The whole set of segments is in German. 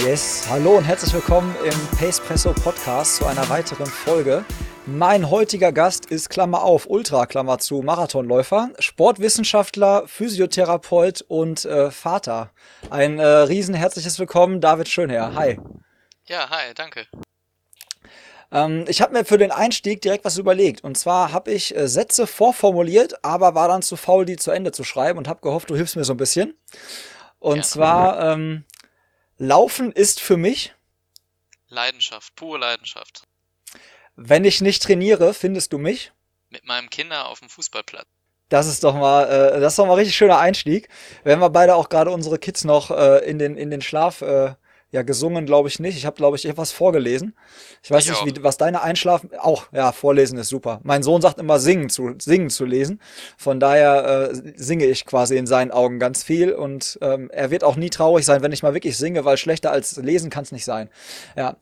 Yes, hallo und herzlich willkommen im Pacepresso Podcast zu einer weiteren Folge. Mein heutiger Gast ist Klammer auf, Ultra Klammer zu, Marathonläufer, Sportwissenschaftler, Physiotherapeut und äh, Vater. Ein äh, riesen herzliches Willkommen, David Schönherr. Hi. Ja, hi, danke. Ähm, ich habe mir für den Einstieg direkt was überlegt. Und zwar habe ich äh, Sätze vorformuliert, aber war dann zu faul, die zu Ende zu schreiben und habe gehofft, du hilfst mir so ein bisschen. Und ja. zwar ähm, Laufen ist für mich Leidenschaft, pure Leidenschaft. Wenn ich nicht trainiere, findest du mich? Mit meinem Kinder auf dem Fußballplatz. Das ist doch mal, äh, das ist doch mal ein richtig schöner Einstieg. Wenn wir beide auch gerade unsere Kids noch äh, in den in den Schlaf äh, ja, gesungen glaube ich nicht. Ich habe, glaube ich, etwas vorgelesen. Ich weiß ich nicht, wie, was deine Einschlafen. Auch, ja, vorlesen ist super. Mein Sohn sagt immer, singen zu, singen zu lesen. Von daher äh, singe ich quasi in seinen Augen ganz viel. Und ähm, er wird auch nie traurig sein, wenn ich mal wirklich singe, weil schlechter als lesen kann es nicht sein. Ja.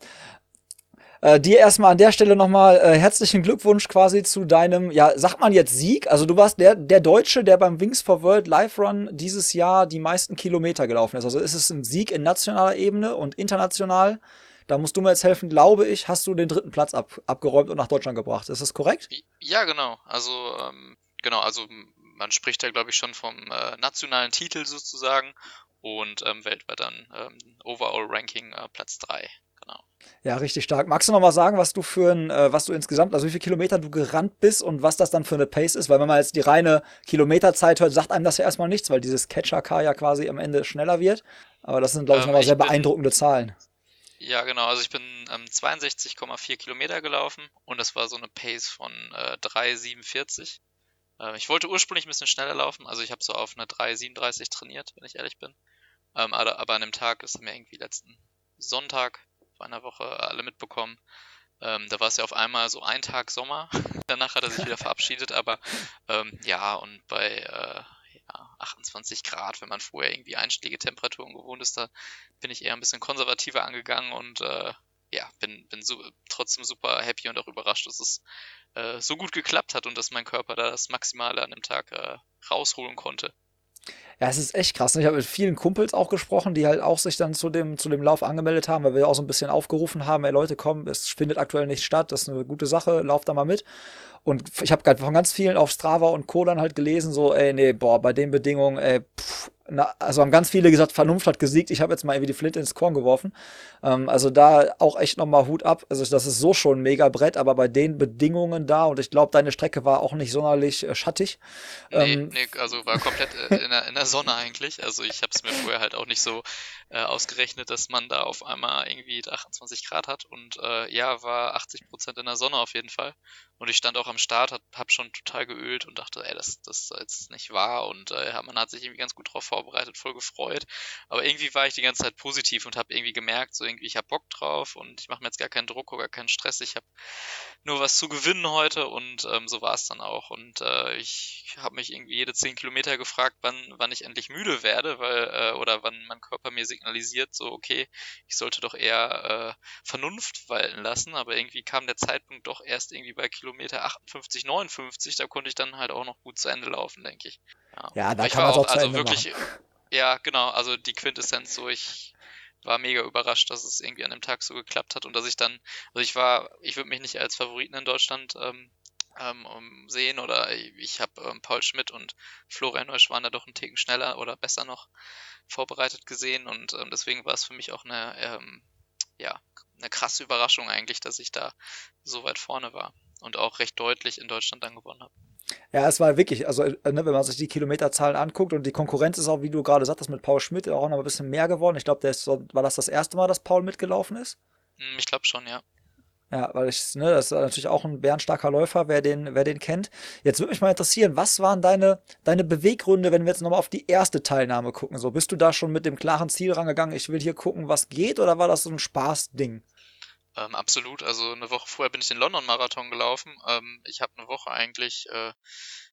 Äh, dir erstmal an der Stelle nochmal äh, herzlichen Glückwunsch quasi zu deinem, ja, sagt man jetzt Sieg? Also du warst der, der Deutsche, der beim Wings for World Live Run dieses Jahr die meisten Kilometer gelaufen ist. Also ist es ein Sieg in nationaler Ebene und international. Da musst du mir jetzt helfen, glaube ich, hast du den dritten Platz ab, abgeräumt und nach Deutschland gebracht. Ist das korrekt? Ja, genau. Also, ähm, genau, also man spricht da, glaube ich, schon vom äh, nationalen Titel sozusagen und ähm, weltweit dann ähm, Overall Ranking äh, Platz 3 genau. Ja, richtig stark. Magst du noch mal sagen, was du für ein, äh, was du insgesamt, also wie viele Kilometer du gerannt bist und was das dann für eine Pace ist? Weil wenn man jetzt die reine Kilometerzeit hört, sagt einem das ja erstmal nichts, weil dieses Catcher-Car ja quasi am Ende schneller wird. Aber das sind, glaube ich, ähm, nochmal sehr bin, beeindruckende Zahlen. Ja, genau. Also ich bin ähm, 62,4 Kilometer gelaufen und das war so eine Pace von äh, 3,47. Äh, ich wollte ursprünglich ein bisschen schneller laufen, also ich habe so auf eine 3,37 trainiert, wenn ich ehrlich bin. Ähm, aber, aber an dem Tag ist mir irgendwie letzten Sonntag vor einer Woche alle mitbekommen. Ähm, da war es ja auf einmal so ein Tag Sommer. Danach hat er sich wieder verabschiedet, aber ähm, ja, und bei äh, ja, 28 Grad, wenn man vorher irgendwie Einschlägetemperaturen gewohnt ist, da bin ich eher ein bisschen konservativer angegangen und äh, ja, bin, bin so, trotzdem super happy und auch überrascht, dass es äh, so gut geklappt hat und dass mein Körper da das Maximale an dem Tag äh, rausholen konnte. Ja, es ist echt krass. Ne? Ich habe mit vielen Kumpels auch gesprochen, die halt auch sich dann zu dem, zu dem Lauf angemeldet haben, weil wir auch so ein bisschen aufgerufen haben, ey Leute, komm, es findet aktuell nicht statt, das ist eine gute Sache, lauft da mal mit. Und ich habe gerade von ganz vielen auf Strava und Co. dann halt gelesen, so, ey, nee, boah, bei den Bedingungen, ey, pff, na, also haben ganz viele gesagt, Vernunft hat gesiegt. Ich habe jetzt mal irgendwie die Flinte ins Korn geworfen. Ähm, also da auch echt nochmal Hut ab. Also das ist so schon ein mega Brett, aber bei den Bedingungen da und ich glaube, deine Strecke war auch nicht sonderlich äh, schattig. Nee, ähm, nee, also war komplett äh, in, der, in der Sonne eigentlich. Also ich habe es mir vorher halt auch nicht so äh, ausgerechnet, dass man da auf einmal irgendwie 28 Grad hat und äh, ja, war 80 Prozent in der Sonne auf jeden Fall. Und ich stand auch am Start, hab, hab schon total geölt und dachte, ey, das, das ist jetzt nicht wahr und äh, man hat sich irgendwie ganz gut drauf vorbereitet, voll gefreut. Aber irgendwie war ich die ganze Zeit positiv und habe irgendwie gemerkt, so irgendwie, ich habe Bock drauf und ich mache mir jetzt gar keinen Druck oder keinen Stress. Ich habe nur was zu gewinnen heute und ähm, so war es dann auch. Und äh, ich habe mich irgendwie jede 10 Kilometer gefragt, wann, wann ich endlich müde werde, weil, äh, oder wann mein Körper mir signalisiert, so, okay, ich sollte doch eher äh, Vernunft walten lassen, aber irgendwie kam der Zeitpunkt doch erst irgendwie bei Kilometer 58, 59, da konnte ich dann halt auch noch gut zu Ende laufen, denke ich. Ja, ja da kann man auch, auch also wirklich, machen. ja, genau, also die Quintessenz so, ich war mega überrascht, dass es irgendwie an dem Tag so geklappt hat und dass ich dann, also ich war, ich würde mich nicht als Favoriten in Deutschland ähm, ähm, sehen oder ich habe ähm, Paul Schmidt und Florian Neusch waren da doch einen Ticken schneller oder besser noch vorbereitet gesehen und ähm, deswegen war es für mich auch eine, ähm, ja, eine krasse Überraschung eigentlich, dass ich da so weit vorne war und auch recht deutlich in Deutschland dann gewonnen habe. Ja, es war wirklich, also äh, ne, wenn man sich die Kilometerzahlen anguckt und die Konkurrenz ist auch, wie du gerade sagtest, mit Paul Schmidt auch noch ein bisschen mehr geworden. Ich glaube, war das das erste Mal, dass Paul mitgelaufen ist? Hm, ich glaube schon, ja. Ja, weil ich, ne, das ist natürlich auch ein bärenstarker Läufer, wer den, wer den kennt. Jetzt würde mich mal interessieren, was waren deine, deine Beweggründe, wenn wir jetzt nochmal auf die erste Teilnahme gucken? So, bist du da schon mit dem klaren Ziel rangegangen, ich will hier gucken, was geht, oder war das so ein Spaßding? Ähm, absolut. Also eine Woche vorher bin ich den London-Marathon gelaufen. Ähm, ich habe eine Woche eigentlich, äh,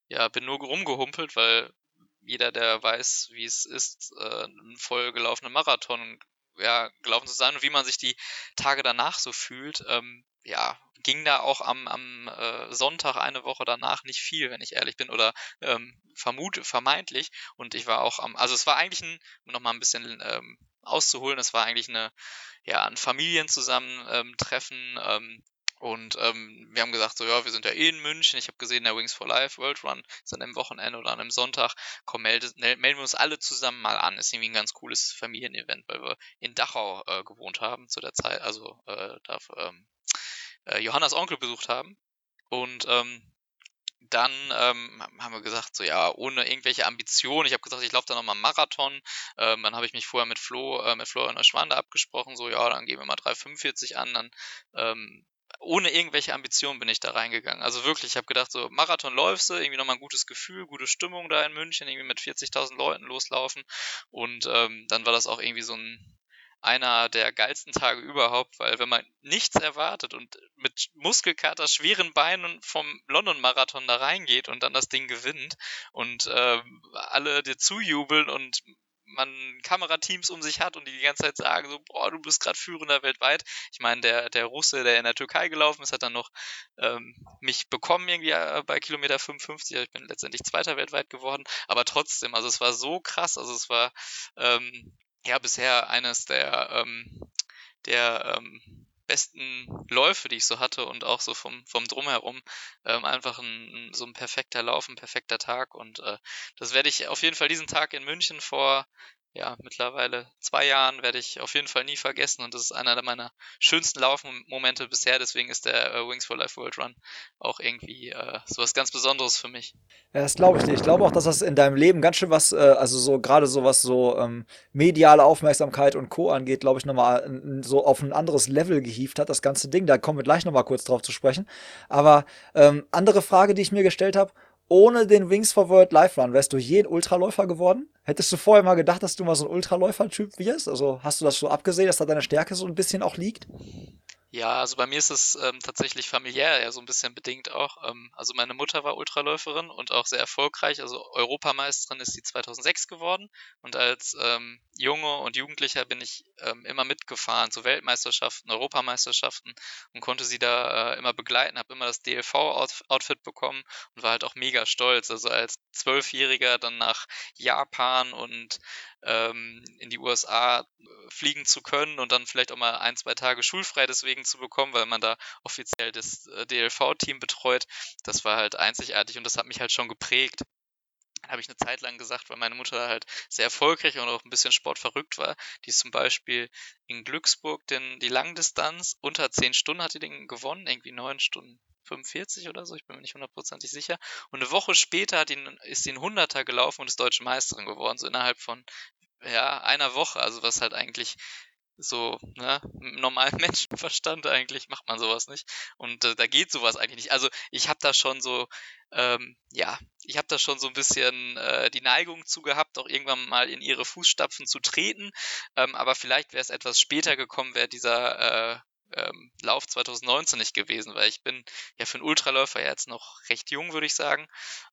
ja, bin nur rumgehumpelt, weil jeder, der weiß, wie es ist, äh, einen voll gelaufenen Marathon ja, gelaufen zu sein und wie man sich die Tage danach so fühlt, ähm, ja, ging da auch am, am äh, Sonntag eine Woche danach nicht viel, wenn ich ehrlich bin, oder ähm, vermute, vermeintlich. Und ich war auch am, also es war eigentlich ein, nochmal ein bisschen ähm, auszuholen, es war eigentlich eine, ja, ein Familienzusammentreffen, ähm, und ähm, wir haben gesagt, so ja, wir sind ja eh in München. Ich habe gesehen, der Wings for Life World Run ist an einem Wochenende oder an einem Sonntag. Komm, melde, melden wir uns alle zusammen mal an. Ist irgendwie ein ganz cooles Familienevent, weil wir in Dachau äh, gewohnt haben zu der Zeit, also äh, da ähm, äh, Johannas Onkel besucht haben. Und ähm, dann ähm, haben wir gesagt, so ja, ohne irgendwelche Ambitionen. Ich habe gesagt, ich laufe da nochmal Marathon. Ähm, dann habe ich mich vorher mit Flo, äh, mit Florian Neuschwander abgesprochen, so ja, dann gehen wir mal 3,45 an, dann ähm, ohne irgendwelche Ambitionen bin ich da reingegangen. Also wirklich, ich habe gedacht, so Marathon läufst du, irgendwie nochmal ein gutes Gefühl, gute Stimmung da in München, irgendwie mit 40.000 Leuten loslaufen. Und ähm, dann war das auch irgendwie so ein einer der geilsten Tage überhaupt, weil wenn man nichts erwartet und mit Muskelkater, schweren Beinen vom London-Marathon da reingeht und dann das Ding gewinnt und äh, alle dir zujubeln und man Kamerateams um sich hat und die die ganze Zeit sagen so, boah, du bist gerade führender weltweit. Ich meine, der, der Russe, der in der Türkei gelaufen ist, hat dann noch ähm, mich bekommen irgendwie äh, bei Kilometer 55. Ich bin letztendlich Zweiter weltweit geworden. Aber trotzdem, also es war so krass. Also es war ähm, ja bisher eines der, ähm, der ähm, besten Läufe, die ich so hatte und auch so vom, vom Drumherum. Ähm, einfach ein, so ein perfekter Lauf, ein perfekter Tag und äh, das werde ich auf jeden Fall diesen Tag in München vor ja, mittlerweile zwei Jahren werde ich auf jeden Fall nie vergessen und das ist einer meiner schönsten Laufmomente bisher. Deswegen ist der äh, Wings for Life World Run auch irgendwie äh, so was ganz Besonderes für mich. Ja, das glaube ich nicht. Ich glaube auch, dass das in deinem Leben ganz schön was, äh, also so gerade so was so ähm, mediale Aufmerksamkeit und Co. angeht, glaube ich, nochmal so auf ein anderes Level gehievt hat, das ganze Ding. Da kommen wir gleich nochmal kurz drauf zu sprechen. Aber ähm, andere Frage, die ich mir gestellt habe, ohne den Wings for World Life Run wärst du je ein Ultraläufer geworden? Hättest du vorher mal gedacht, dass du mal so ein Ultraläufer-Typ wirst? Also hast du das so abgesehen, dass da deine Stärke so ein bisschen auch liegt? Ja, also bei mir ist es ähm, tatsächlich familiär ja so ein bisschen bedingt auch. Ähm, also meine Mutter war Ultraläuferin und auch sehr erfolgreich. Also Europameisterin ist sie 2006 geworden. Und als ähm, Junge und Jugendlicher bin ich ähm, immer mitgefahren zu Weltmeisterschaften, Europameisterschaften und konnte sie da äh, immer begleiten. Habe immer das DLV-Outfit bekommen und war halt auch mega stolz. Also als Zwölfjähriger dann nach Japan und ähm, in die USA äh, fliegen zu können und dann vielleicht auch mal ein, zwei Tage schulfrei deswegen zu bekommen, weil man da offiziell das äh, DLV-Team betreut. Das war halt einzigartig und das hat mich halt schon geprägt habe ich eine Zeit lang gesagt, weil meine Mutter halt sehr erfolgreich und auch ein bisschen sportverrückt war. Die ist zum Beispiel in Glücksburg den, die Langdistanz unter 10 Stunden hat die den gewonnen, irgendwie 9 Stunden 45 oder so, ich bin mir nicht hundertprozentig sicher. Und eine Woche später hat ihn, ist sie ein Hunderter gelaufen und ist deutsche Meisterin geworden, so innerhalb von ja, einer Woche. Also was halt eigentlich so, ne, normalen Menschenverstand eigentlich macht man sowas nicht. Und äh, da geht sowas eigentlich nicht. Also ich habe da schon so, ähm, ja, ich habe da schon so ein bisschen äh, die Neigung zu gehabt, auch irgendwann mal in ihre Fußstapfen zu treten. Ähm, aber vielleicht wäre es etwas später gekommen, wäre dieser äh, ähm, Lauf 2019 nicht gewesen, weil ich bin ja für einen Ultraläufer ja jetzt noch recht jung, würde ich sagen.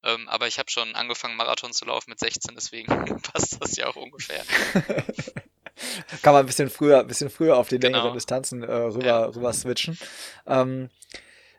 Ähm, aber ich habe schon angefangen, Marathon zu laufen mit 16, deswegen passt das ja auch ungefähr. Kann man ein bisschen früher, ein bisschen früher auf die längeren genau. Distanzen äh, rüber, ja. rüber switchen. Ähm,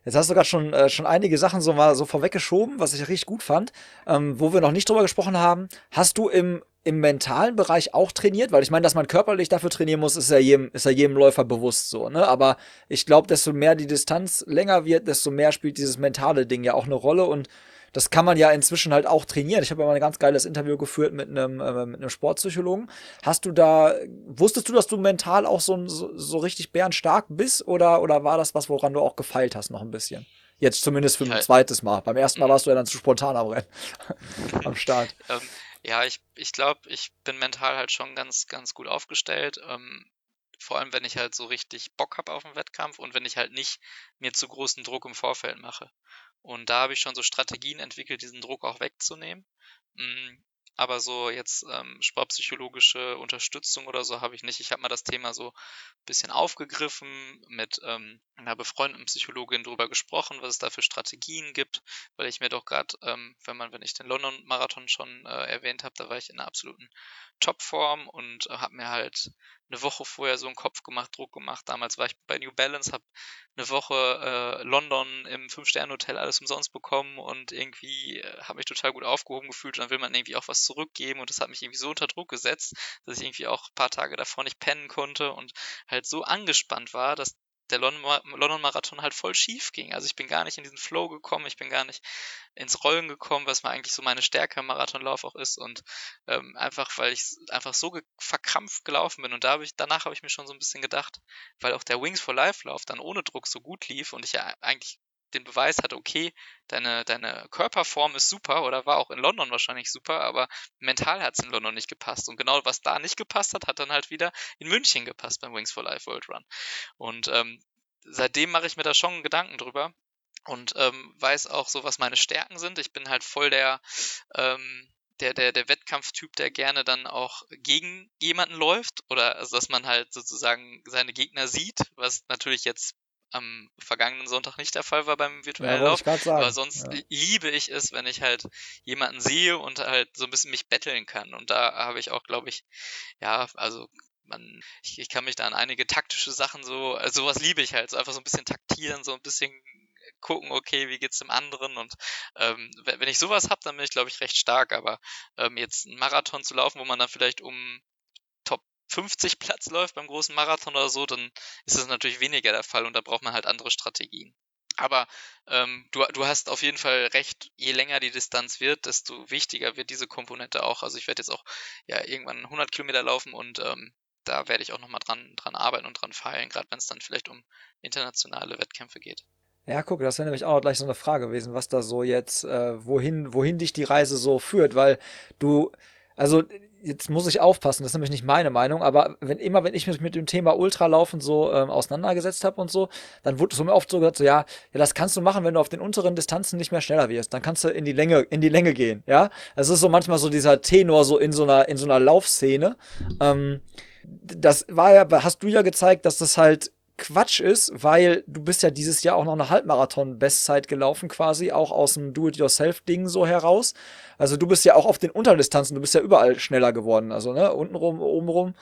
Jetzt hast du gerade schon, äh, schon einige Sachen so mal so vorweggeschoben, was ich richtig gut fand. Ähm, wo wir noch nicht drüber gesprochen haben, hast du im im mentalen Bereich auch trainiert? Weil ich meine, dass man körperlich dafür trainieren muss, ist ja jedem, ist ja jedem Läufer bewusst so, ne? Aber ich glaube, desto mehr die Distanz länger wird, desto mehr spielt dieses mentale Ding ja auch eine Rolle und das kann man ja inzwischen halt auch trainieren. Ich habe ja mal ein ganz geiles Interview geführt mit einem, äh, mit einem Sportpsychologen. Hast du da, wusstest du, dass du mental auch so, so, so richtig bärenstark bist oder, oder war das was, woran du auch gefeilt hast noch ein bisschen? Jetzt zumindest für ein zweites Mal. Beim ersten Mal mhm. warst du ja dann zu spontan am Rennen, am Start. Ähm, ja, ich, ich glaube, ich bin mental halt schon ganz, ganz gut aufgestellt. Ähm, vor allem wenn ich halt so richtig Bock habe auf den Wettkampf und wenn ich halt nicht mir zu großen Druck im Vorfeld mache. Und da habe ich schon so Strategien entwickelt, diesen Druck auch wegzunehmen. Mm, aber so jetzt ähm, sportpsychologische Unterstützung oder so habe ich nicht. Ich habe mal das Thema so ein bisschen aufgegriffen, mit ähm, einer befreundeten Psychologin drüber gesprochen, was es da für Strategien gibt, weil ich mir doch gerade, ähm, wenn man, wenn ich den London-Marathon schon äh, erwähnt habe, da war ich in einer absoluten Topform und äh, habe mir halt eine Woche vorher so einen Kopf gemacht, Druck gemacht. Damals war ich bei New Balance, habe eine Woche äh, London im Fünf-Sterne-Hotel alles umsonst bekommen und irgendwie äh, habe mich total gut aufgehoben gefühlt und dann will man irgendwie auch was zurückgeben und das hat mich irgendwie so unter Druck gesetzt, dass ich irgendwie auch ein paar Tage davor nicht pennen konnte und halt so angespannt war, dass der London-Marathon halt voll schief ging. Also ich bin gar nicht in diesen Flow gekommen, ich bin gar nicht ins Rollen gekommen, was mal eigentlich so meine Stärke im Marathonlauf auch ist und ähm, einfach, weil ich einfach so verkrampft gelaufen bin und da hab ich, danach habe ich mir schon so ein bisschen gedacht, weil auch der Wings for Life Lauf dann ohne Druck so gut lief und ich ja eigentlich den Beweis hatte, okay, deine, deine Körperform ist super oder war auch in London wahrscheinlich super, aber mental hat es in London nicht gepasst. Und genau was da nicht gepasst hat, hat dann halt wieder in München gepasst beim Wings for Life World Run. Und ähm, seitdem mache ich mir da schon Gedanken drüber und ähm, weiß auch so, was meine Stärken sind. Ich bin halt voll der, ähm, der, der, der Wettkampftyp, der gerne dann auch gegen jemanden läuft oder also, dass man halt sozusagen seine Gegner sieht, was natürlich jetzt am vergangenen Sonntag nicht der Fall war beim virtuellen ja, Lauf. Aber sonst ja. liebe ich es, wenn ich halt jemanden sehe und halt so ein bisschen mich betteln kann. Und da habe ich auch, glaube ich, ja, also man, ich, ich, kann mich da an einige taktische Sachen so, also sowas liebe ich halt, so einfach so ein bisschen taktieren, so ein bisschen gucken, okay, wie geht's dem anderen und ähm, wenn ich sowas habe, dann bin ich glaube ich recht stark, aber ähm, jetzt einen Marathon zu laufen, wo man dann vielleicht um 50 Platz läuft beim großen Marathon oder so, dann ist das natürlich weniger der Fall und da braucht man halt andere Strategien. Aber ähm, du, du hast auf jeden Fall recht, je länger die Distanz wird, desto wichtiger wird diese Komponente auch. Also ich werde jetzt auch ja irgendwann 100 Kilometer laufen und ähm, da werde ich auch nochmal dran, dran arbeiten und dran feilen, gerade wenn es dann vielleicht um internationale Wettkämpfe geht. Ja, guck, das wäre nämlich auch gleich so eine Frage gewesen, was da so jetzt, äh, wohin, wohin dich die Reise so führt, weil du, also jetzt muss ich aufpassen, das ist nämlich nicht meine Meinung, aber wenn immer, wenn ich mich mit dem Thema Ultralaufen so ähm, auseinandergesetzt habe und so, dann wurde es mir oft so gesagt, so ja, ja, das kannst du machen, wenn du auf den unteren Distanzen nicht mehr schneller wirst. Dann kannst du in die Länge, in die Länge gehen, ja. Das ist so manchmal so dieser Tenor so in so einer, in so einer Laufszene. Ähm, das war ja, hast du ja gezeigt, dass das halt Quatsch ist, weil du bist ja dieses Jahr auch noch eine Halbmarathon-Bestzeit gelaufen, quasi, auch aus dem Do-it-yourself-Ding so heraus. Also du bist ja auch auf den Unterdistanzen, du bist ja überall schneller geworden, also ne, untenrum, obenrum.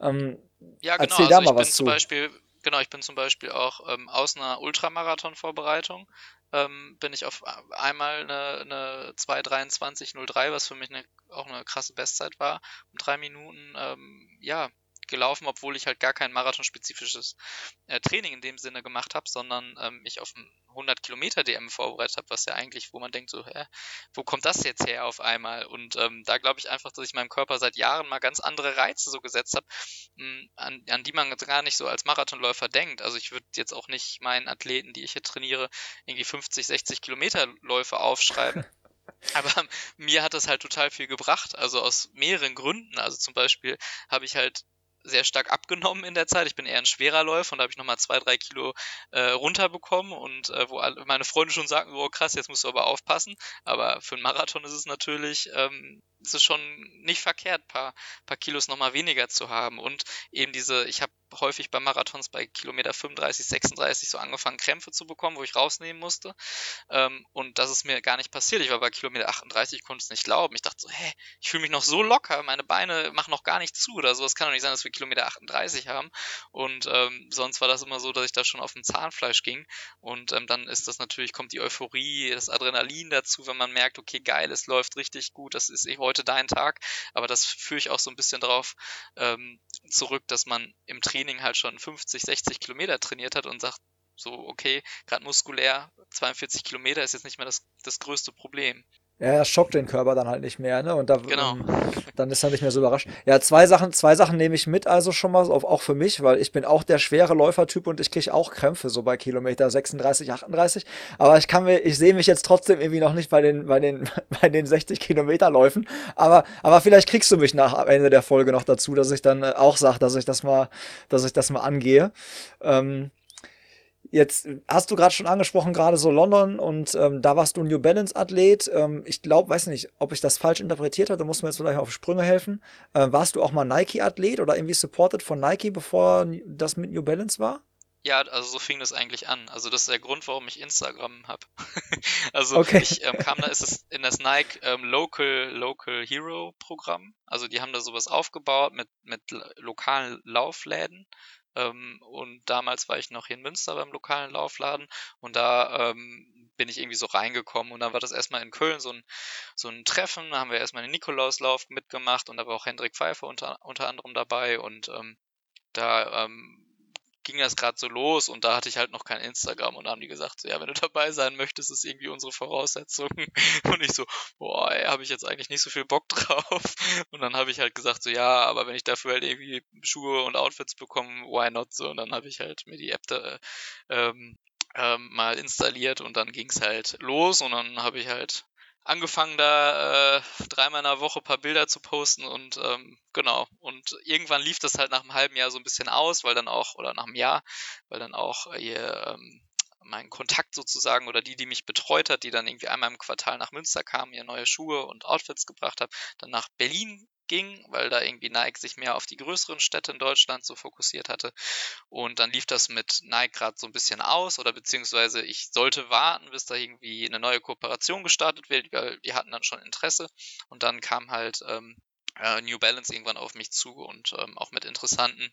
Ähm, ja, genau. Erzähl da also mal was zu. Zum Beispiel, genau, ich bin zum Beispiel auch ähm, aus einer Ultramarathon-Vorbereitung ähm, bin ich auf einmal eine, eine 2.23.03, was für mich eine, auch eine krasse Bestzeit war, um drei Minuten, ähm, ja, gelaufen, obwohl ich halt gar kein marathonspezifisches äh, Training in dem Sinne gemacht habe, sondern ähm, mich auf ein 100 Kilometer DM vorbereitet habe, was ja eigentlich, wo man denkt so, hä, wo kommt das jetzt her auf einmal? Und ähm, da glaube ich einfach, dass ich meinem Körper seit Jahren mal ganz andere Reize so gesetzt habe, hm, an, an die man gar nicht so als Marathonläufer denkt. Also ich würde jetzt auch nicht meinen Athleten, die ich hier trainiere, irgendwie 50, 60 Kilometer Läufe aufschreiben. Aber mir hat das halt total viel gebracht, also aus mehreren Gründen. Also zum Beispiel habe ich halt sehr stark abgenommen in der Zeit. Ich bin eher ein schwerer Läufer und da habe ich nochmal zwei, drei Kilo äh, runterbekommen und äh, wo alle, meine Freunde schon sagen, oh krass, jetzt musst du aber aufpassen. Aber für einen Marathon ist es natürlich ähm, es ist schon nicht verkehrt, paar, paar Kilos nochmal weniger zu haben. Und eben diese, ich habe häufig bei Marathons bei Kilometer 35, 36 so angefangen, Krämpfe zu bekommen, wo ich rausnehmen musste. Ähm, und das ist mir gar nicht passiert. Ich war bei Kilometer 38, konnte es nicht glauben. Ich dachte so, hä, ich fühle mich noch so locker, meine Beine machen noch gar nicht zu oder so. Es kann doch nicht sein, dass wir Kilometer 38 haben. Und ähm, sonst war das immer so, dass ich da schon auf dem Zahnfleisch ging. Und ähm, dann ist das natürlich, kommt die Euphorie, das Adrenalin dazu, wenn man merkt, okay, geil, es läuft richtig gut, das ist eh heute dein Tag. Aber das führe ich auch so ein bisschen darauf ähm, zurück, dass man im Training halt schon 50, 60 Kilometer trainiert hat und sagt, so, okay, gerade muskulär, 42 Kilometer ist jetzt nicht mehr das, das größte Problem. Ja, er schockt den Körper dann halt nicht mehr, ne? Und da, genau. ähm, dann ist er nicht mehr so überrascht. Ja, zwei Sachen, zwei Sachen nehme ich mit, also schon mal, auch für mich, weil ich bin auch der schwere Läufertyp und ich kriege auch Krämpfe so bei Kilometer 36, 38. Aber ich kann mir, ich sehe mich jetzt trotzdem irgendwie noch nicht bei den, bei den, bei den 60 Kilometer Läufen. Aber, aber vielleicht kriegst du mich nach Ende der Folge noch dazu, dass ich dann äh, auch sage, dass ich das mal, dass ich das mal angehe. Ähm, Jetzt hast du gerade schon angesprochen, gerade so London und ähm, da warst du ein New Balance Athlet. Ähm, ich glaube, weiß nicht, ob ich das falsch interpretiert habe, da musst du mir jetzt vielleicht auf Sprünge helfen. Ähm, warst du auch mal Nike Athlet oder irgendwie supported von Nike, bevor das mit New Balance war? Ja, also so fing das eigentlich an. Also das ist der Grund, warum ich Instagram habe. also okay. ich ähm, kam da, ist es in das Nike ähm, Local Local Hero Programm. Also die haben da sowas aufgebaut mit mit lokalen Laufläden ähm, und damals war ich noch hier in Münster beim lokalen Laufladen und da ähm, bin ich irgendwie so reingekommen und dann war das erstmal in Köln so ein, so ein Treffen, da haben wir erstmal den Nikolauslauf mitgemacht und da war auch Hendrik Pfeiffer unter, unter anderem dabei und ähm, da ähm, ging das gerade so los und da hatte ich halt noch kein Instagram und haben die gesagt, so, ja, wenn du dabei sein möchtest, ist irgendwie unsere Voraussetzung. Und ich so, boah, habe ich jetzt eigentlich nicht so viel Bock drauf. Und dann habe ich halt gesagt, so, ja, aber wenn ich dafür halt irgendwie Schuhe und Outfits bekomme, why not so? Und dann habe ich halt mir die App da, ähm, ähm, mal installiert und dann ging es halt los und dann habe ich halt angefangen, da äh, dreimal in der Woche ein paar Bilder zu posten und ähm, genau. Und irgendwann lief das halt nach einem halben Jahr so ein bisschen aus, weil dann auch, oder nach einem Jahr, weil dann auch ihr ähm, mein Kontakt sozusagen oder die, die mich betreut hat, die dann irgendwie einmal im Quartal nach Münster kam, mir neue Schuhe und Outfits gebracht hat, dann nach Berlin ging, weil da irgendwie Nike sich mehr auf die größeren Städte in Deutschland so fokussiert hatte. Und dann lief das mit Nike gerade so ein bisschen aus oder beziehungsweise ich sollte warten, bis da irgendwie eine neue Kooperation gestartet wird, weil die hatten dann schon Interesse. Und dann kam halt ähm, äh, New Balance irgendwann auf mich zu und ähm, auch mit interessanten,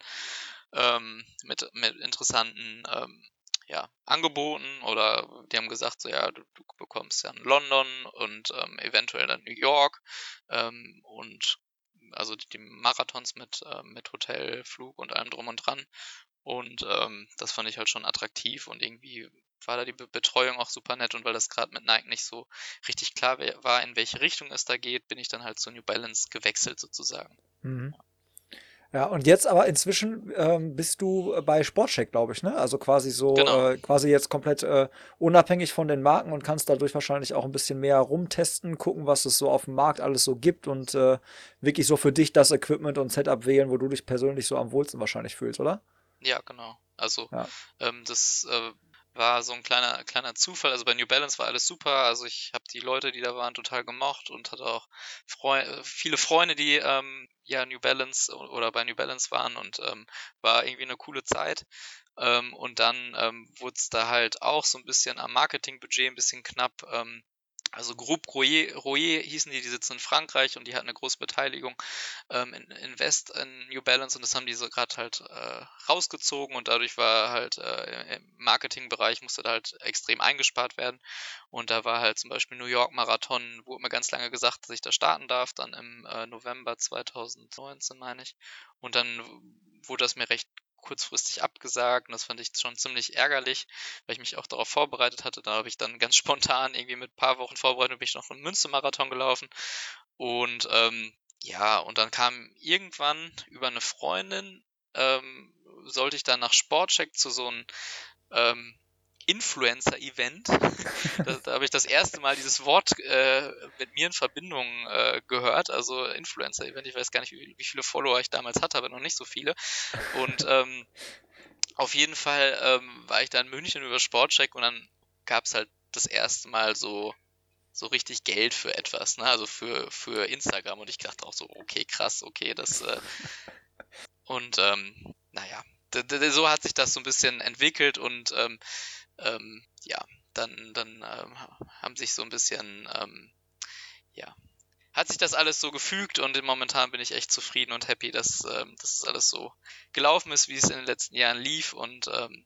ähm, mit, mit interessanten ähm, ja, angeboten oder die haben gesagt, so ja, du, du bekommst ja in London und ähm, eventuell dann New York ähm, und also die Marathons mit, äh, mit Hotel, Flug und allem drum und dran. Und ähm, das fand ich halt schon attraktiv und irgendwie war da die Be Betreuung auch super nett und weil das gerade mit Nike nicht so richtig klar war, in welche Richtung es da geht, bin ich dann halt zu New Balance gewechselt sozusagen. Mhm. Und jetzt aber inzwischen ähm, bist du bei Sportcheck, glaube ich, ne? Also quasi so, genau. äh, quasi jetzt komplett äh, unabhängig von den Marken und kannst dadurch wahrscheinlich auch ein bisschen mehr rumtesten, gucken, was es so auf dem Markt alles so gibt und äh, wirklich so für dich das Equipment und Setup wählen, wo du dich persönlich so am wohlsten wahrscheinlich fühlst, oder? Ja, genau. Also ja. Ähm, das äh, war so ein kleiner, kleiner Zufall. Also bei New Balance war alles super. Also ich habe die Leute, die da waren, total gemocht und hatte auch Freu äh, viele Freunde, die ähm, ja New Balance oder bei New Balance waren und ähm, war irgendwie eine coole Zeit. Ähm, und dann ähm, wurde es da halt auch so ein bisschen am Marketingbudget ein bisschen knapp. Ähm, also Groupe Royer, Royer hießen die, die sitzen in Frankreich und die hatten eine große Beteiligung ähm, in, Invest in New Balance und das haben die so gerade halt äh, rausgezogen und dadurch war halt äh, im Marketingbereich musste da halt extrem eingespart werden und da war halt zum Beispiel New York Marathon, wurde mir ganz lange gesagt, dass ich da starten darf, dann im äh, November 2019 meine ich und dann wurde das mir recht kurzfristig abgesagt und das fand ich schon ziemlich ärgerlich, weil ich mich auch darauf vorbereitet hatte. Da habe ich dann ganz spontan irgendwie mit ein paar Wochen Vorbereitung bin ich noch einen Münstermarathon gelaufen und ähm, ja, und dann kam irgendwann über eine Freundin, ähm, sollte ich dann nach Sportcheck zu so einem ähm, Influencer-Event. da, da habe ich das erste Mal dieses Wort äh, mit mir in Verbindung äh, gehört. Also Influencer-Event. Ich weiß gar nicht, wie, wie, viele Follower ich damals hatte, aber noch nicht so viele. Und ähm, auf jeden Fall ähm, war ich da in München über Sportcheck und dann gab es halt das erste Mal so so richtig Geld für etwas, ne? Also für, für Instagram. Und ich dachte auch so, okay, krass, okay, das äh, und ähm, naja, so hat sich das so ein bisschen entwickelt und ähm, ähm, ja, dann, dann ähm, haben sich so ein bisschen, ähm, ja, hat sich das alles so gefügt und momentan bin ich echt zufrieden und happy, dass, ähm, dass es alles so gelaufen ist, wie es in den letzten Jahren lief und ähm,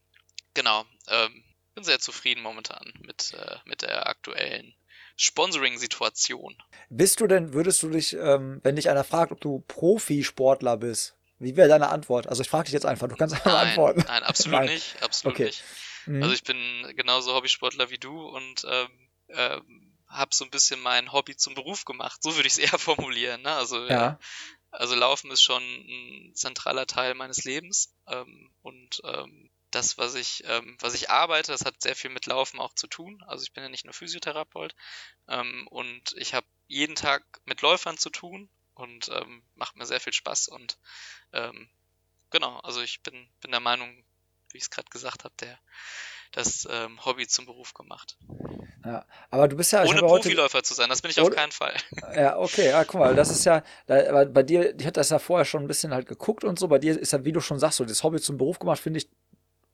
genau, ähm, bin sehr zufrieden momentan mit, äh, mit der aktuellen Sponsoring-Situation. Bist du denn, würdest du dich, ähm, wenn dich einer fragt, ob du Profisportler bist, wie wäre deine Antwort? Also ich frage dich jetzt einfach, du kannst einfach nein, antworten. Nein, absolut nein. nicht, absolut okay. nicht. Mhm. Also ich bin genauso Hobbysportler wie du und ähm, äh, habe so ein bisschen mein Hobby zum Beruf gemacht. So würde ich es eher formulieren. Ne? Also ja. ja. Also Laufen ist schon ein zentraler Teil meines Lebens ähm, und ähm, das, was ich, ähm, was ich arbeite, das hat sehr viel mit Laufen auch zu tun. Also ich bin ja nicht nur Physiotherapeut ähm, und ich habe jeden Tag mit Läufern zu tun und ähm, macht mir sehr viel Spaß und ähm, genau, also ich bin, bin der Meinung, wie ich es gerade gesagt habe, der das ähm, Hobby zum Beruf gemacht. Ja, aber du bist ja ohne Profiläufer zu sein, das bin ich auf keinen Fall. Ja, okay, ja, guck mal, das ist ja, da, bei dir, ich hatte das ja vorher schon ein bisschen halt geguckt und so, bei dir ist ja, wie du schon sagst, so das Hobby zum Beruf gemacht, finde ich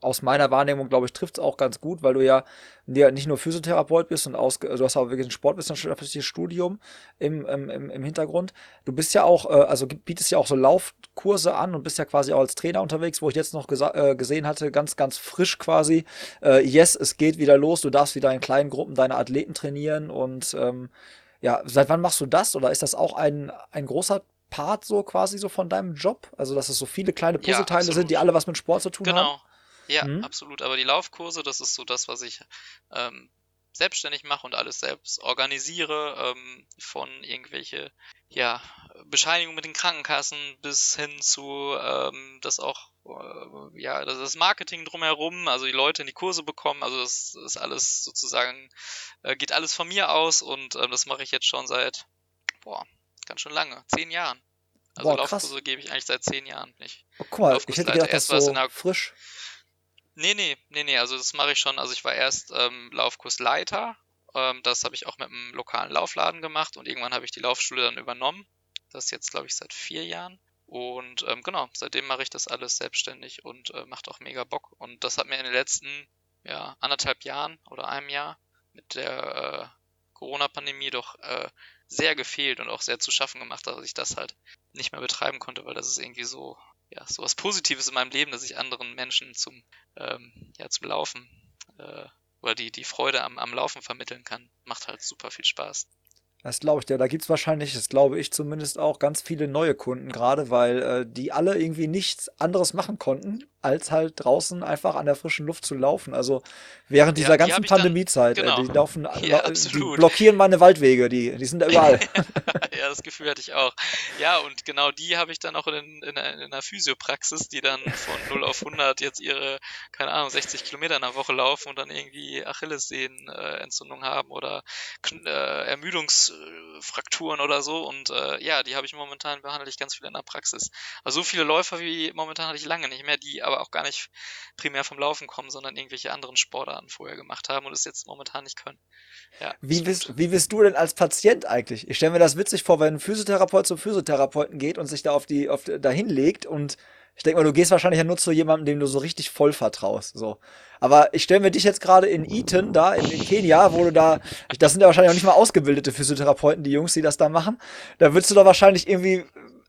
aus meiner Wahrnehmung, glaube ich, trifft es auch ganz gut, weil du ja, nicht nur Physiotherapeut bist und aus, du hast auch wirklich ein sportwissenschaftliches Studium im, im, im Hintergrund. Du bist ja auch, äh, also bietest ja auch so Laufkurse an und bist ja quasi auch als Trainer unterwegs, wo ich jetzt noch äh, gesehen hatte, ganz, ganz frisch quasi. Äh, yes, es geht wieder los, du darfst wieder in kleinen Gruppen deine Athleten trainieren und ähm, ja, seit wann machst du das oder ist das auch ein, ein großer Part so quasi so von deinem Job? Also, dass es so viele kleine Puzzleteile ja, sind, die alle was mit Sport zu tun genau. haben? Genau. Ja, mhm. absolut. Aber die Laufkurse, das ist so das, was ich ähm, selbstständig mache und alles selbst organisiere, ähm, von irgendwelche ja, Bescheinigungen mit den Krankenkassen bis hin zu ähm, das auch äh, ja das Marketing drumherum, also die Leute in die Kurse bekommen, also das ist alles sozusagen äh, geht alles von mir aus und äh, das mache ich jetzt schon seit boah ganz schön lange, zehn Jahren. Also boah, Laufkurse gebe ich eigentlich seit zehn Jahren nicht. Oh, guck mal, ich hätte gedacht, das so frisch. Nee, nee, nee, nee, also das mache ich schon. Also ich war erst ähm, Laufkursleiter. Ähm, das habe ich auch mit einem lokalen Laufladen gemacht und irgendwann habe ich die Laufschule dann übernommen. Das ist jetzt, glaube ich, seit vier Jahren. Und ähm, genau, seitdem mache ich das alles selbstständig und äh, macht auch mega Bock. Und das hat mir in den letzten ja, anderthalb Jahren oder einem Jahr mit der äh, Corona-Pandemie doch äh, sehr gefehlt und auch sehr zu schaffen gemacht, dass ich das halt nicht mehr betreiben konnte, weil das ist irgendwie so ja, so was Positives in meinem Leben, dass ich anderen Menschen zum, ähm, ja, zum Laufen äh, oder die, die Freude am, am Laufen vermitteln kann. Macht halt super viel Spaß. Das glaube ich dir. Da gibt es wahrscheinlich, das glaube ich zumindest auch, ganz viele neue Kunden gerade, weil äh, die alle irgendwie nichts anderes machen konnten, als halt draußen einfach an der frischen Luft zu laufen. Also während dieser ja, ganzen Pandemiezeit, genau. äh, die laufen, ja, die blockieren meine Waldwege, die, die sind da überall. ja, das Gefühl hatte ich auch. Ja, und genau die habe ich dann auch in, in, in einer Physiopraxis, die dann von 0 auf 100 jetzt ihre, keine Ahnung, 60 Kilometer in der Woche laufen und dann irgendwie Achillessehnenentzündung haben oder äh, Ermüdungsfrakturen oder so. Und äh, ja, die habe ich momentan behandle ich ganz viel in der Praxis. Also so viele Läufer wie momentan hatte ich lange nicht mehr, die aber aber auch gar nicht primär vom Laufen kommen, sondern irgendwelche anderen Sportarten vorher gemacht haben und es jetzt momentan nicht können. Ja, wie, bist, wie bist du denn als Patient eigentlich? Ich stelle mir das witzig vor, wenn ein Physiotherapeut zum Physiotherapeuten geht und sich da auf die, auf, dahin legt und ich denke mal, du gehst wahrscheinlich ja nur zu jemandem, dem du so richtig voll vertraust. So. Aber ich stelle mir dich jetzt gerade in Eton, da in, in, Kenia, wo du da, das sind ja wahrscheinlich auch nicht mal ausgebildete Physiotherapeuten, die Jungs, die das da machen. Da würdest du da wahrscheinlich irgendwie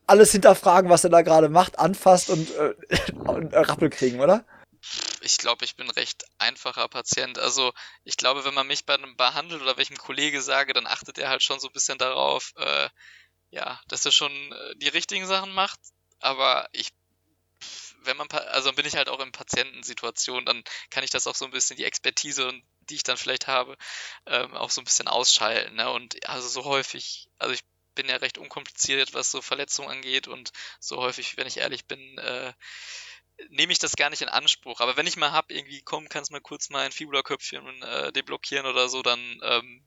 alles hinterfragen, was er da gerade macht, anfasst und, äh, und Rappel kriegen, oder? Ich glaube, ich bin recht einfacher Patient. Also ich glaube, wenn man mich bei einem behandelt oder welchem Kollege sage, dann achtet er halt schon so ein bisschen darauf, äh, ja, dass er schon äh, die richtigen Sachen macht. Aber ich, wenn man, also bin ich halt auch in Patientensituationen, dann kann ich das auch so ein bisschen die Expertise die ich dann vielleicht habe, ähm, auch so ein bisschen ausschalten. Ne? Und also so häufig, also ich bin ja recht unkompliziert, was so Verletzungen angeht und so häufig, wenn ich ehrlich bin, äh, nehme ich das gar nicht in Anspruch. Aber wenn ich mal hab, irgendwie, komm, kannst mal kurz mal ein Fibula-Köpfchen äh, deblockieren oder so, dann, ähm,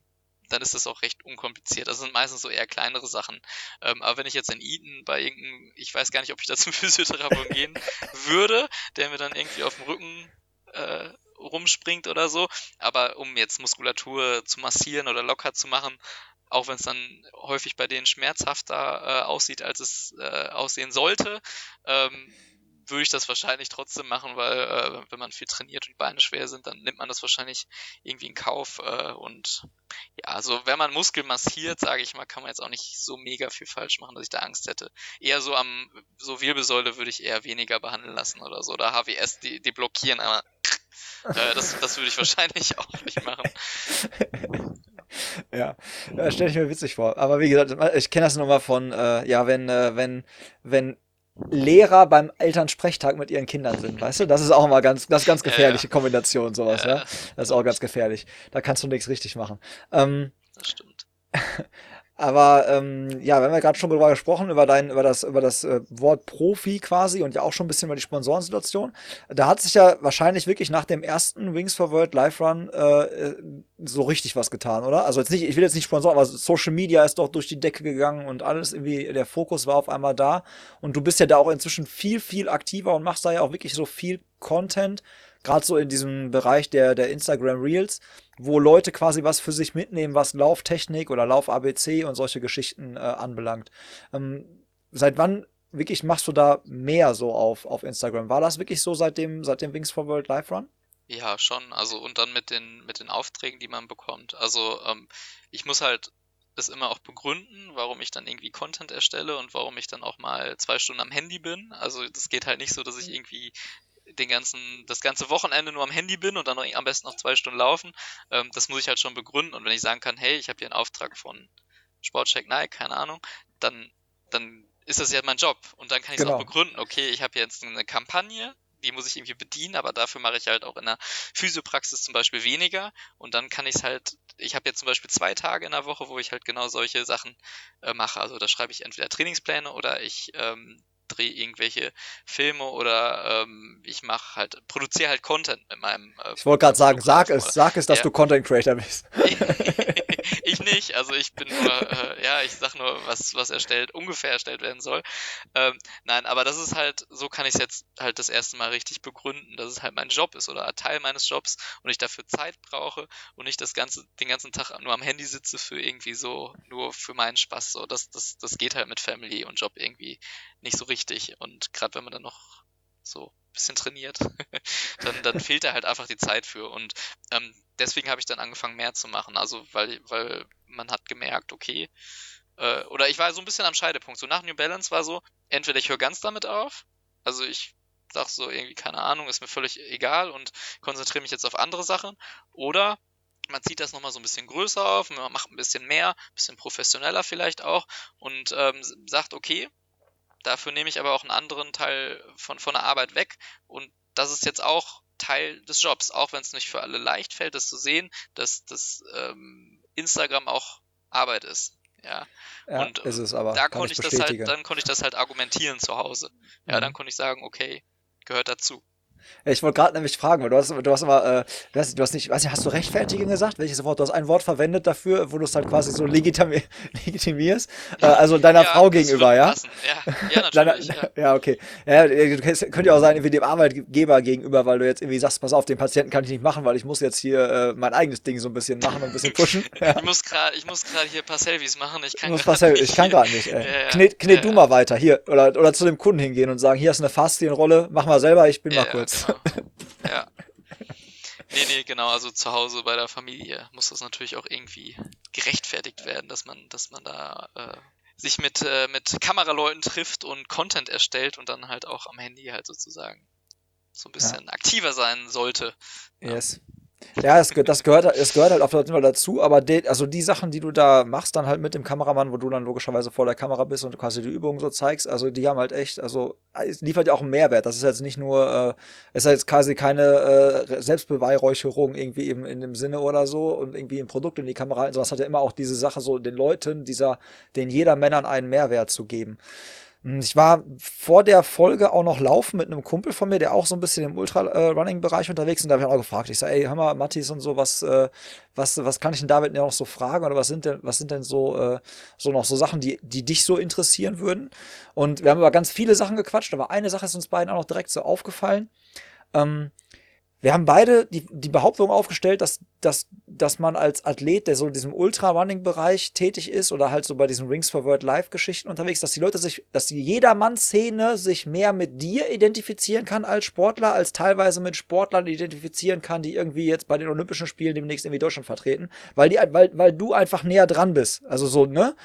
dann ist das auch recht unkompliziert. Das sind meistens so eher kleinere Sachen. Ähm, aber wenn ich jetzt in Eton bei irgendeinem, ich weiß gar nicht, ob ich da zum Physiotherapeuten gehen würde, der mir dann irgendwie auf dem Rücken äh, rumspringt oder so. Aber um jetzt Muskulatur zu massieren oder locker zu machen, auch wenn es dann häufig bei denen schmerzhafter äh, aussieht, als es äh, aussehen sollte, ähm, würde ich das wahrscheinlich trotzdem machen, weil äh, wenn man viel trainiert und die Beine schwer sind, dann nimmt man das wahrscheinlich irgendwie in Kauf. Äh, und ja, also wenn man Muskel massiert, sage ich mal, kann man jetzt auch nicht so mega viel falsch machen, dass ich da Angst hätte. Eher so am, so Wirbelsäule würde ich eher weniger behandeln lassen oder so. Oder HWS, die, die blockieren, aber äh, das, das würde ich wahrscheinlich auch nicht machen. ja, ja stelle ich mir witzig vor. Aber wie gesagt, ich kenne das nur mal von, äh, ja, wenn, äh, wenn, wenn Lehrer beim Elternsprechtag mit ihren Kindern sind, weißt du? Das ist auch immer ganz, das ist ganz gefährliche ja, ja. Kombination, sowas, ja. ja. Das ist auch ganz gefährlich. Da kannst du nichts richtig machen. Ähm, das stimmt. Aber ähm, ja, wir haben ja gerade schon darüber gesprochen, über dein, über das, über das äh, Wort Profi quasi und ja auch schon ein bisschen über die Sponsorensituation. Da hat sich ja wahrscheinlich wirklich nach dem ersten Wings for World Live Run äh, so richtig was getan, oder? Also jetzt nicht, ich will jetzt nicht Sponsoren, aber Social Media ist doch durch die Decke gegangen und alles irgendwie, der Fokus war auf einmal da. Und du bist ja da auch inzwischen viel, viel aktiver und machst da ja auch wirklich so viel Content gerade so in diesem Bereich der, der Instagram Reels, wo Leute quasi was für sich mitnehmen, was Lauftechnik oder Lauf-ABC und solche Geschichten äh, anbelangt. Ähm, seit wann wirklich machst du da mehr so auf, auf Instagram? War das wirklich so seit dem, seit dem Wings for World Live Run? Ja, schon. Also und dann mit den, mit den Aufträgen, die man bekommt. Also ähm, ich muss halt das immer auch begründen, warum ich dann irgendwie Content erstelle und warum ich dann auch mal zwei Stunden am Handy bin. Also das geht halt nicht so, dass ich mhm. irgendwie den ganzen, das ganze Wochenende nur am Handy bin und dann noch, am besten noch zwei Stunden laufen, ähm, das muss ich halt schon begründen. Und wenn ich sagen kann, hey, ich habe hier einen Auftrag von Sportcheck Nike, keine Ahnung, dann, dann ist das ja mein Job. Und dann kann ich es genau. auch begründen, okay, ich habe jetzt eine Kampagne, die muss ich irgendwie bedienen, aber dafür mache ich halt auch in der Physiopraxis zum Beispiel weniger. Und dann kann ich es halt, ich habe jetzt zum Beispiel zwei Tage in der Woche, wo ich halt genau solche Sachen äh, mache. Also da schreibe ich entweder Trainingspläne oder ich ähm, drehe irgendwelche Filme oder ähm, ich mache halt, produziere halt Content mit meinem. Äh, ich wollte gerade sagen, sag es, sag es, dass ja. du Content Creator bist. ich nicht, also ich bin nur, äh, ja, ich sag nur, was, was erstellt, ungefähr erstellt werden soll. Ähm, nein, aber das ist halt, so kann ich es jetzt halt das erste Mal richtig begründen, dass es halt mein Job ist oder ein Teil meines Jobs und ich dafür Zeit brauche und nicht das ganze, den ganzen Tag nur am Handy sitze für irgendwie so, nur für meinen Spaß. So, das, das, das geht halt mit Family und Job irgendwie nicht so richtig. Und gerade wenn man dann noch so ein bisschen trainiert, dann, dann fehlt da halt einfach die Zeit für. Und ähm, deswegen habe ich dann angefangen, mehr zu machen. Also, weil, weil man hat gemerkt, okay, äh, oder ich war so ein bisschen am Scheidepunkt. So nach New Balance war so, entweder ich höre ganz damit auf, also ich sag so irgendwie, keine Ahnung, ist mir völlig egal und konzentriere mich jetzt auf andere Sachen, oder man zieht das nochmal so ein bisschen größer auf, man macht ein bisschen mehr, ein bisschen professioneller vielleicht auch und ähm, sagt, okay, Dafür nehme ich aber auch einen anderen Teil von, von der Arbeit weg. Und das ist jetzt auch Teil des Jobs, auch wenn es nicht für alle leicht fällt, das zu sehen, dass das ähm, Instagram auch Arbeit ist. Ja, ja und ist es aber. Da konnte ich, ich das halt, dann konnte ich das halt argumentieren zu Hause. Ja, mhm. dann konnte ich sagen, okay, gehört dazu. Ich wollte gerade nämlich fragen, weil du hast, du hast immer, äh, du, hast, du hast nicht, weiß nicht, hast du rechtfertigen gesagt? Welches Wort? Du hast ein Wort verwendet dafür, wo du es halt quasi so legitimi legitimierst. Äh, also deiner ja, Frau gegenüber, ja? ja? Ja, natürlich. Deiner, ja. ja. okay. Ja, könnte ja auch sein, wie dem Arbeitgeber gegenüber, weil du jetzt irgendwie sagst, pass auf, den Patienten kann ich nicht machen, weil ich muss jetzt hier äh, mein eigenes Ding so ein bisschen machen und ein bisschen pushen. Ja. ich muss gerade, ich muss gerade hier ein paar Selfies machen. Ich kann gerade nicht. Ich kann gerade nicht. Ey. Knet, knet du mal weiter hier oder oder zu dem Kunden hingehen und sagen, hier ist eine Faszienrolle, mach mal selber, ich bin mal kurz. Genau. Ja. Nee, nee, genau, also zu Hause bei der Familie muss das natürlich auch irgendwie gerechtfertigt werden, dass man, dass man da äh, sich mit, äh, mit Kameraleuten trifft und Content erstellt und dann halt auch am Handy halt sozusagen so ein bisschen ja. aktiver sein sollte. Yes. Ja, es, das, gehört, es gehört halt auf jeden Fall dazu, aber die, also die Sachen, die du da machst, dann halt mit dem Kameramann, wo du dann logischerweise vor der Kamera bist und quasi die Übungen so zeigst, also die haben halt echt, also es liefert ja auch einen Mehrwert. Das ist jetzt nicht nur, äh, ist jetzt quasi keine äh, Selbstbeweihräucherung irgendwie im, in dem Sinne oder so und irgendwie ein Produkt in die Kamera sondern es hat ja immer auch diese Sache, so den Leuten, dieser, den jeder Männern einen Mehrwert zu geben. Hm, ich war vor der Folge auch noch laufen mit einem Kumpel von mir, der auch so ein bisschen im Ultra-Running-Bereich unterwegs ist. Und da habe ich auch gefragt. Ich sage, ey, hör mal, Mattis und so, was, äh, was, was kann ich denn David noch so fragen? Oder was sind denn, was sind denn so, äh, so noch so Sachen, die, die dich so interessieren würden? Und wir haben über ganz viele Sachen gequatscht, aber eine Sache ist uns beiden auch noch direkt so aufgefallen. Ähm, wir haben beide die, die Behauptung aufgestellt, dass, dass, dass man als Athlet, der so in diesem Ultra-Running-Bereich tätig ist oder halt so bei diesen Rings for World Live-Geschichten unterwegs, dass die Leute sich, dass die Jedermann-Szene sich mehr mit dir identifizieren kann als Sportler, als teilweise mit Sportlern identifizieren kann, die irgendwie jetzt bei den Olympischen Spielen demnächst irgendwie Deutschland vertreten, weil die, weil, weil du einfach näher dran bist. Also so, ne?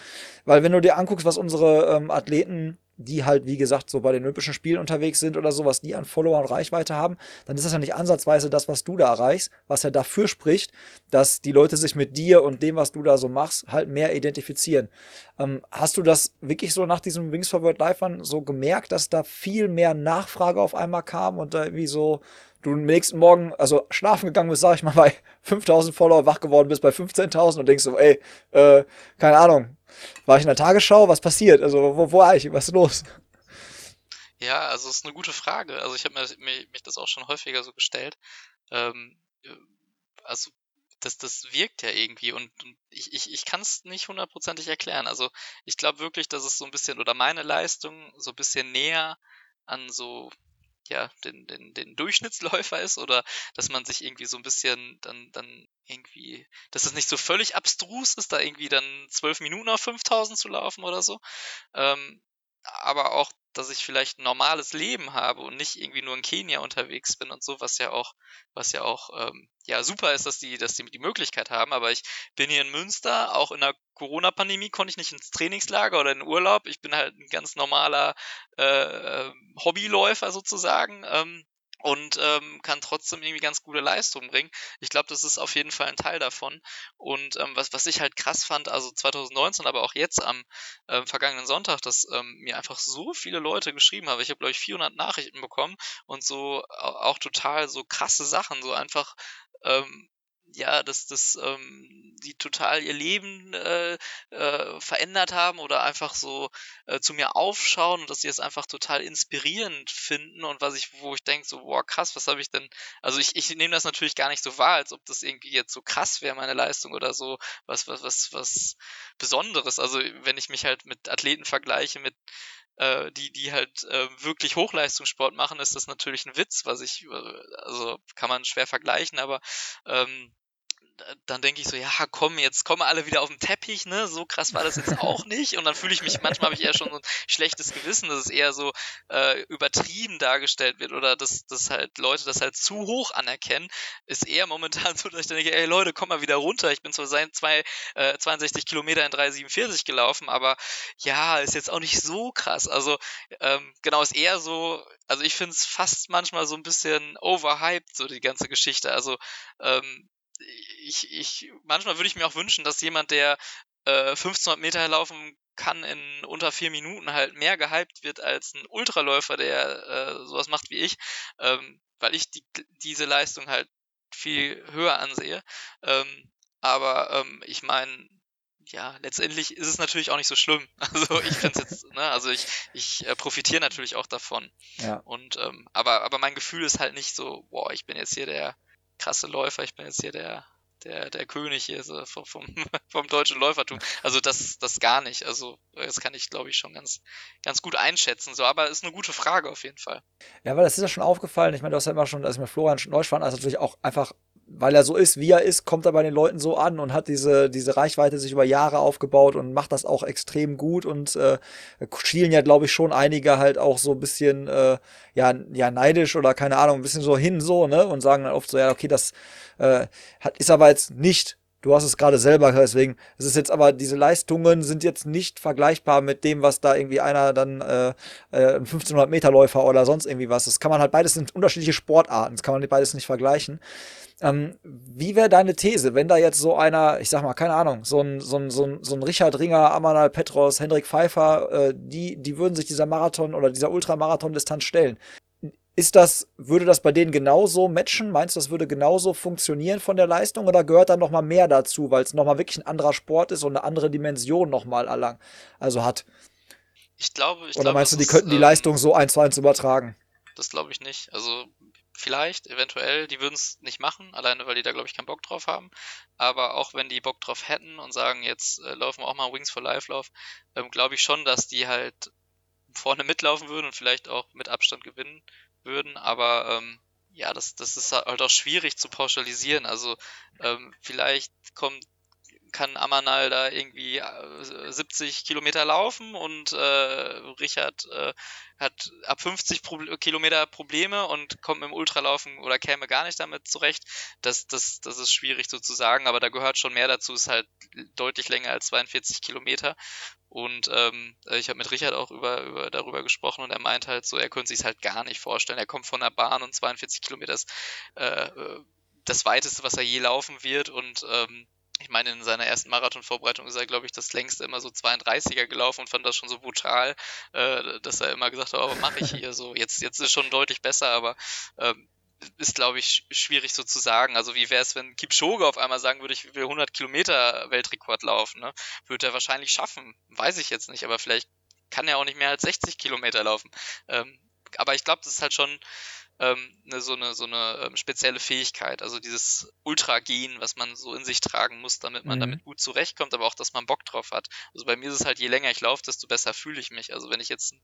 Weil wenn du dir anguckst, was unsere ähm, Athleten die halt, wie gesagt, so bei den Olympischen Spielen unterwegs sind oder so, was die an Follower und Reichweite haben, dann ist das ja nicht ansatzweise das, was du da erreichst, was ja dafür spricht, dass die Leute sich mit dir und dem, was du da so machst, halt mehr identifizieren. Ähm, hast du das wirklich so nach diesem Wings for World Live so gemerkt, dass da viel mehr Nachfrage auf einmal kam und da irgendwie so du am nächsten Morgen, also schlafen gegangen bist, sag ich mal, bei 5000 Follower wach geworden bist bei 15.000 und denkst so, ey, äh, keine Ahnung, war ich in der Tagesschau, was passiert? Also, wo, wo war ich? Was ist los? Ja, also es ist eine gute Frage. Also ich habe mir, mir, mich das auch schon häufiger so gestellt. Ähm, äh, also das, das wirkt ja irgendwie und, und ich, ich, ich kann es nicht hundertprozentig erklären. Also ich glaube wirklich, dass es so ein bisschen oder meine Leistung so ein bisschen näher an so ja, den, den, den Durchschnittsläufer ist oder dass man sich irgendwie so ein bisschen dann, dann irgendwie, dass es nicht so völlig abstrus ist, da irgendwie dann zwölf Minuten auf 5000 zu laufen oder so. Ähm, aber auch, dass ich vielleicht ein normales Leben habe und nicht irgendwie nur in Kenia unterwegs bin und so, was ja auch, was ja auch ähm, ja super ist, dass die, dass die die Möglichkeit haben. Aber ich bin hier in Münster, auch in der Corona-Pandemie konnte ich nicht ins Trainingslager oder in den Urlaub. Ich bin halt ein ganz normaler äh, ähm, Hobbyläufer sozusagen. Ähm, und ähm, kann trotzdem irgendwie ganz gute Leistungen bringen. Ich glaube, das ist auf jeden Fall ein Teil davon. Und ähm, was, was ich halt krass fand, also 2019, aber auch jetzt am ähm, vergangenen Sonntag, dass ähm, mir einfach so viele Leute geschrieben haben. Ich habe, glaube ich, 400 Nachrichten bekommen und so auch total so krasse Sachen, so einfach ähm, ja, dass, dass ähm, die total ihr Leben äh, äh, verändert haben oder einfach so äh, zu mir aufschauen und dass sie es einfach total inspirierend finden und was ich, wo ich denke, so, boah, krass, was habe ich denn, also ich, ich nehme das natürlich gar nicht so wahr, als ob das irgendwie jetzt so krass wäre, meine Leistung oder so, was, was, was, was Besonderes. Also wenn ich mich halt mit Athleten vergleiche, mit äh, die, die halt äh, wirklich Hochleistungssport machen, ist das natürlich ein Witz, was ich, äh, also kann man schwer vergleichen, aber ähm, dann denke ich so, ja, komm, jetzt kommen alle wieder auf den Teppich, ne? So krass war das jetzt auch nicht. Und dann fühle ich mich, manchmal habe ich eher schon so ein schlechtes Gewissen, dass es eher so äh, übertrieben dargestellt wird oder dass, dass halt Leute das halt zu hoch anerkennen, ist eher momentan so, dass ich denke, ey Leute, komm mal wieder runter. Ich bin zwar seit zwei, äh, 62 Kilometer in 3,47 gelaufen, aber ja, ist jetzt auch nicht so krass. Also ähm, genau, ist eher so, also ich finde es fast manchmal so ein bisschen overhyped, so die ganze Geschichte. Also ähm, ich, ich, manchmal würde ich mir auch wünschen, dass jemand, der äh, 1500 Meter laufen kann in unter vier Minuten halt mehr gehypt wird als ein Ultraläufer, der äh, sowas macht wie ich, ähm, weil ich die, diese Leistung halt viel höher ansehe. Ähm, aber ähm, ich meine, ja, letztendlich ist es natürlich auch nicht so schlimm. Also ich finde es jetzt, ne, also ich, ich äh, profitiere natürlich auch davon. Ja. Und ähm, aber, aber mein Gefühl ist halt nicht so, boah, ich bin jetzt hier der krasse Läufer, ich bin jetzt hier der, der, der König hier so vom, vom, vom deutschen Läufertum. Also das, das gar nicht. Also das kann ich, glaube ich, schon ganz, ganz gut einschätzen. So, aber ist eine gute Frage auf jeden Fall. Ja, weil das ist ja schon aufgefallen. Ich meine, du hast ja immer schon, als ich mit Florian Neuschwan, also natürlich auch einfach weil er so ist, wie er ist, kommt er bei den Leuten so an und hat diese, diese Reichweite sich über Jahre aufgebaut und macht das auch extrem gut und äh, schielen ja, glaube ich, schon einige halt auch so ein bisschen äh, ja, ja, neidisch oder keine Ahnung, ein bisschen so hin so, ne? Und sagen dann oft so, ja, okay, das äh, hat, ist aber jetzt nicht Du hast es gerade selber, deswegen es ist jetzt aber diese Leistungen sind jetzt nicht vergleichbar mit dem, was da irgendwie einer dann äh, äh, 1500 Meter Läufer oder sonst irgendwie was. Das kann man halt beides sind unterschiedliche Sportarten, das kann man beides nicht vergleichen. Ähm, wie wäre deine These, wenn da jetzt so einer, ich sag mal, keine Ahnung, so ein, so ein, so ein, so ein Richard Ringer, Amanal Petros, Hendrik Pfeiffer, äh, die, die würden sich dieser Marathon oder dieser Ultramarathon-Distanz stellen. Ist das, würde das bei denen genauso matchen? Meinst du, das würde genauso funktionieren von der Leistung oder gehört da nochmal mehr dazu, weil es nochmal wirklich ein anderer Sport ist und eine andere Dimension nochmal erlang, also hat? Ich glaube, ich Oder glaube, meinst du, die könnten die ähm, Leistung so eins zu eins übertragen? Das glaube ich nicht. Also vielleicht, eventuell, die würden es nicht machen, alleine weil die da, glaube ich, keinen Bock drauf haben. Aber auch wenn die Bock drauf hätten und sagen, jetzt äh, laufen wir auch mal Wings for Life Lauf, ähm, glaube ich schon, dass die halt vorne mitlaufen würden und vielleicht auch mit Abstand gewinnen würden. Aber ähm, ja, das, das ist halt auch schwierig zu pauschalisieren. Also ähm, vielleicht kommt kann Amanal da irgendwie 70 äh, Kilometer laufen und äh, Richard äh, hat ab 50 Pro Kilometer Probleme und kommt mit dem Ultralaufen oder käme gar nicht damit zurecht. Das, das, das ist schwierig so zu sagen, aber da gehört schon mehr dazu. Ist halt deutlich länger als 42 Kilometer. Und ähm, ich habe mit Richard auch über, über, darüber gesprochen und er meint halt so, er könnte sich halt gar nicht vorstellen. Er kommt von der Bahn und 42 Kilometer ist äh, äh, das weiteste, was er je laufen wird und ähm, ich meine, in seiner ersten Marathonvorbereitung ist er, glaube ich, das längste immer so 32er gelaufen und fand das schon so brutal, äh, dass er immer gesagt hat, oh, mache ich hier so? Jetzt, jetzt ist schon deutlich besser, aber ähm, ist, glaube ich, schwierig so zu sagen. Also wie wäre es, wenn Kipchoge auf einmal sagen würde, ich will 100 Kilometer Weltrekord laufen? Ne? Würde er wahrscheinlich schaffen. Weiß ich jetzt nicht, aber vielleicht kann er auch nicht mehr als 60 Kilometer laufen. Ähm, aber ich glaube, das ist halt schon ähm, ne, so eine, so eine ähm, spezielle Fähigkeit. Also dieses Ultragen, was man so in sich tragen muss, damit man mhm. damit gut zurechtkommt, aber auch, dass man Bock drauf hat. Also bei mir ist es halt, je länger ich laufe, desto besser fühle ich mich. Also wenn ich jetzt einen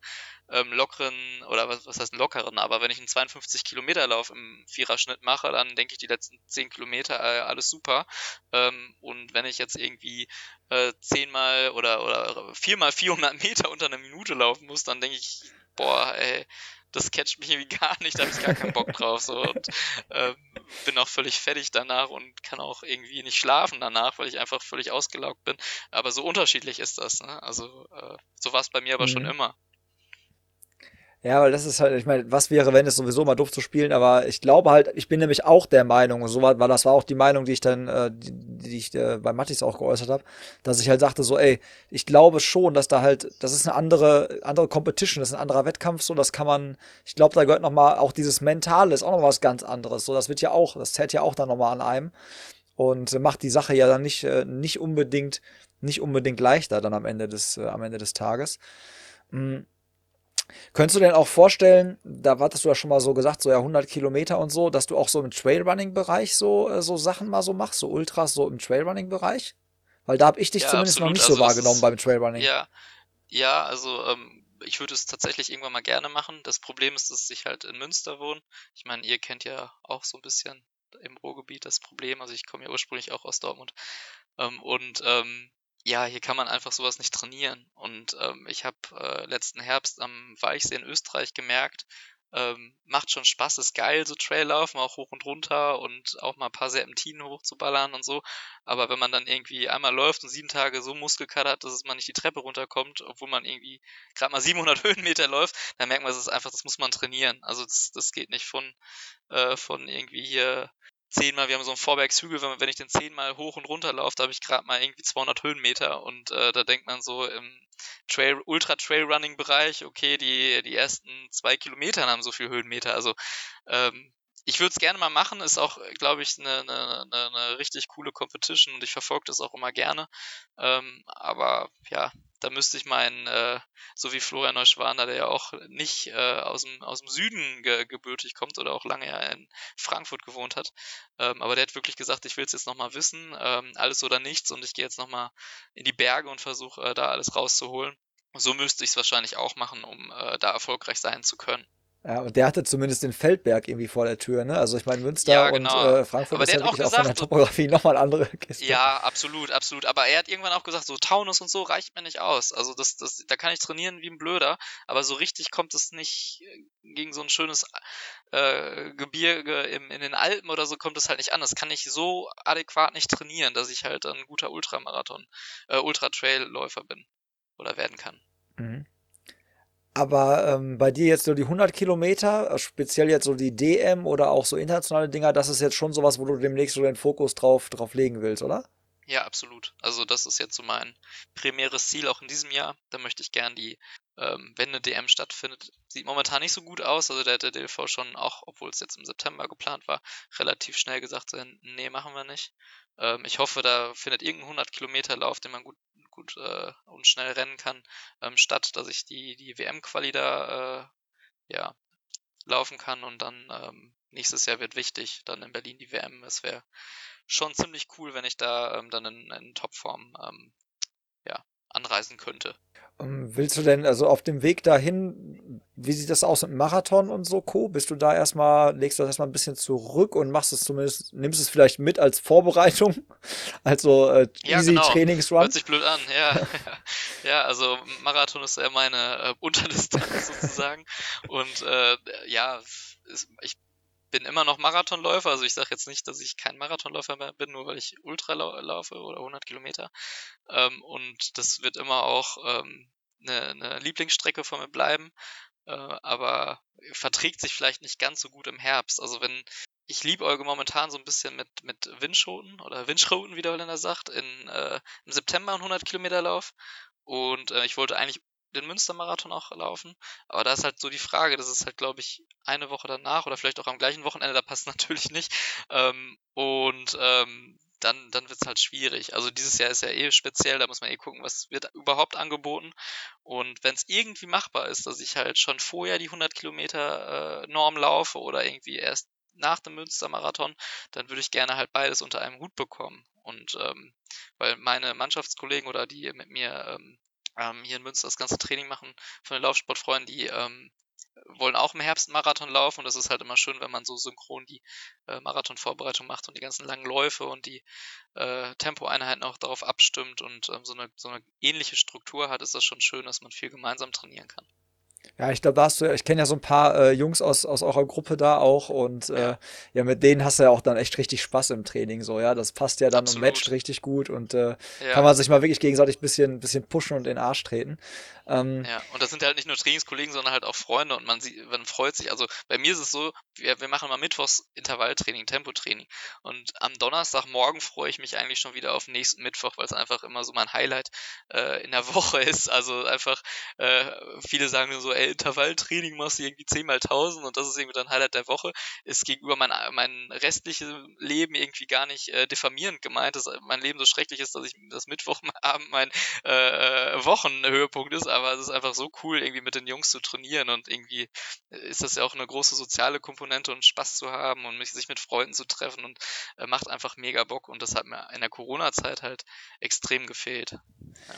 ähm, lockeren, oder was, was heißt einen lockeren, aber wenn ich einen 52 Kilometer Lauf im Viererschnitt mache, dann denke ich die letzten 10 Kilometer äh, alles super. Ähm, und wenn ich jetzt irgendwie äh, zehnmal oder, oder viermal 400 Meter unter einer Minute laufen muss, dann denke ich, boah, ey, das catcht mich irgendwie gar nicht, da habe ich gar keinen Bock drauf. So, und ähm, bin auch völlig fertig danach und kann auch irgendwie nicht schlafen danach, weil ich einfach völlig ausgelaugt bin. Aber so unterschiedlich ist das. Ne? Also äh, so war es bei mir aber mhm. schon immer. Ja, weil das ist halt, ich meine, was wäre, wenn es sowieso mal doof zu spielen, aber ich glaube halt, ich bin nämlich auch der Meinung, so war, weil das war auch die Meinung, die ich dann, äh, die, die ich äh, bei Mattis auch geäußert habe, dass ich halt sagte, so, ey, ich glaube schon, dass da halt, das ist eine andere, andere Competition, das ist ein anderer Wettkampf, so, das kann man, ich glaube, da gehört nochmal auch dieses Mentale, ist auch noch was ganz anderes, so, das wird ja auch, das zählt ja auch dann nochmal an einem und macht die Sache ja dann nicht, äh, nicht unbedingt, nicht unbedingt leichter dann am Ende des, äh, am Ende des Tages. Mhm. Könntest du denn auch vorstellen, da wartest du ja schon mal so gesagt, so ja 100 Kilometer und so, dass du auch so im Trailrunning-Bereich so, äh, so Sachen mal so machst, so Ultras so im Trailrunning-Bereich? Weil da habe ich dich ja, zumindest absolut. noch nicht so also wahrgenommen ist, beim Trailrunning. Ja, ja also ähm, ich würde es tatsächlich irgendwann mal gerne machen. Das Problem ist, dass ich halt in Münster wohne. Ich meine, ihr kennt ja auch so ein bisschen im Ruhrgebiet das Problem. Also ich komme ja ursprünglich auch aus Dortmund. Ähm, und ähm, ja, hier kann man einfach sowas nicht trainieren. Und ähm, ich habe äh, letzten Herbst am Weichsee in Österreich gemerkt, ähm, macht schon Spaß, ist geil, so Traillaufen, auch hoch und runter und auch mal ein paar Serpentinen hochzuballern und so. Aber wenn man dann irgendwie einmal läuft und sieben Tage so Muskelkater hat, dass man nicht die Treppe runterkommt, obwohl man irgendwie gerade mal 700 Höhenmeter läuft, dann merkt man, es ist einfach, das muss man trainieren. Also das, das geht nicht von, äh, von irgendwie hier zehnmal, wir haben so einen Vorbergshügel, wenn, wenn ich den zehnmal hoch und runter laufe, da habe ich gerade mal irgendwie 200 Höhenmeter und äh, da denkt man so im Trail, Ultra Trail Running Bereich, okay, die, die ersten zwei Kilometer haben so viel Höhenmeter, also ähm, ich würde es gerne mal machen, ist auch, glaube ich, eine, eine, eine richtig coole Competition und ich verfolge das auch immer gerne. Ähm, aber ja, da müsste ich meinen, äh, so wie Florian Neuschwander, der ja auch nicht äh, aus, dem, aus dem Süden ge gebürtig kommt oder auch lange ja in Frankfurt gewohnt hat. Ähm, aber der hat wirklich gesagt, ich will es jetzt nochmal wissen, ähm, alles oder nichts und ich gehe jetzt nochmal in die Berge und versuche äh, da alles rauszuholen. So müsste ich es wahrscheinlich auch machen, um äh, da erfolgreich sein zu können. Ja, und der hatte zumindest den Feldberg irgendwie vor der Tür, ne? Also ich meine, Münster ja, genau. und äh, Frankfurt aber ist ja auch, gesagt, auch von der Topografie nochmal andere Kiste. Ja, absolut, absolut. Aber er hat irgendwann auch gesagt, so Taunus und so reicht mir nicht aus. Also das, das, da kann ich trainieren wie ein Blöder, aber so richtig kommt es nicht gegen so ein schönes äh, Gebirge im, in den Alpen oder so kommt es halt nicht an. Das kann ich so adäquat nicht trainieren, dass ich halt ein guter Ultramarathon, äh, Ultra-Trail-Läufer bin oder werden kann. Mhm. Aber ähm, bei dir jetzt so die 100 Kilometer, speziell jetzt so die DM oder auch so internationale Dinger, das ist jetzt schon sowas, wo du demnächst so den Fokus drauf, drauf legen willst, oder? Ja, absolut. Also das ist jetzt so mein primäres Ziel auch in diesem Jahr. Da möchte ich gern die, ähm, wenn eine DM stattfindet, sieht momentan nicht so gut aus. Also der hat der DLV schon auch, obwohl es jetzt im September geplant war, relativ schnell gesagt, nee, machen wir nicht. Ähm, ich hoffe, da findet irgendein 100 Kilometer Lauf, den man gut gut äh, und schnell rennen kann, ähm, statt dass ich die, die WM-Quali da äh, ja, laufen kann und dann ähm, nächstes Jahr wird wichtig, dann in Berlin die WM. Es wäre schon ziemlich cool, wenn ich da ähm, dann in, in Topform ähm, ja, anreisen könnte. Ähm, willst du denn, also auf dem Weg dahin, wie sieht das aus mit Marathon und so, Co? Bist du da erstmal, legst du das erstmal ein bisschen zurück und machst es zumindest, nimmst es vielleicht mit als Vorbereitung? Also äh, ja, easy genau. Trainingsrun? Hört sich blöd an, ja. ja, also Marathon ist ja meine äh, Unterdistanz sozusagen. und äh, ja, ich bin immer noch Marathonläufer, also ich sage jetzt nicht, dass ich kein Marathonläufer mehr bin, nur weil ich Ultra laufe oder 100 Kilometer. Ähm, und das wird immer auch ähm, eine, eine Lieblingsstrecke von mir bleiben, äh, aber verträgt sich vielleicht nicht ganz so gut im Herbst. Also wenn ich liebäuge momentan so ein bisschen mit, mit Windschoten oder Windschroten, wie der Holländer sagt, in, äh, im September einen 100 Kilometer Lauf. Und äh, ich wollte eigentlich den Münstermarathon auch laufen. Aber da ist halt so die Frage, das ist halt, glaube ich, eine Woche danach oder vielleicht auch am gleichen Wochenende, da passt natürlich nicht. Ähm, und ähm, dann, dann wird es halt schwierig. Also dieses Jahr ist ja eh speziell, da muss man eh gucken, was wird überhaupt angeboten. Und wenn es irgendwie machbar ist, dass ich halt schon vorher die 100 Kilometer äh, Norm laufe oder irgendwie erst nach dem Münstermarathon, dann würde ich gerne halt beides unter einem Hut bekommen. Und ähm, weil meine Mannschaftskollegen oder die mit mir ähm, ähm, hier in Münster das ganze Training machen von den Laufsportfreunden, die ähm, wollen auch im Herbst Marathon laufen und das ist halt immer schön, wenn man so synchron die äh, Marathonvorbereitung macht und die ganzen langen Läufe und die äh, Tempoeinheiten auch darauf abstimmt und ähm, so, eine, so eine ähnliche Struktur hat, ist das schon schön, dass man viel gemeinsam trainieren kann. Ja, ich glaube, da hast du, ich kenne ja so ein paar äh, Jungs aus, aus eurer Gruppe da auch und äh, ja, mit denen hast du ja auch dann echt richtig Spaß im Training, so, ja. Das passt ja dann Absolut. und matcht richtig gut und äh, ja. kann man sich mal wirklich gegenseitig ein bisschen, bisschen pushen und in den Arsch treten. Ähm, ja, und das sind halt nicht nur Trainingskollegen, sondern halt auch Freunde und man, sieht, man freut sich. Also bei mir ist es so, wir, wir machen mal Mittwochs Intervalltraining, Tempotraining und am Donnerstagmorgen freue ich mich eigentlich schon wieder auf den nächsten Mittwoch, weil es einfach immer so mein Highlight äh, in der Woche ist. Also einfach, äh, viele sagen so, ey, Intervalltraining machst du irgendwie 10 mal 1000 und das ist irgendwie dein Highlight der Woche. Ist gegenüber mein, mein restliches Leben irgendwie gar nicht äh, diffamierend gemeint, dass mein Leben so schrecklich ist, dass ich das Mittwochabend mein äh, Wochenhöhepunkt ist, aber es ist einfach so cool, irgendwie mit den Jungs zu trainieren und irgendwie äh, ist das ja auch eine große soziale Komponente und Spaß zu haben und sich mit Freunden zu treffen und äh, macht einfach mega Bock und das hat mir in der Corona-Zeit halt extrem gefehlt. Ja.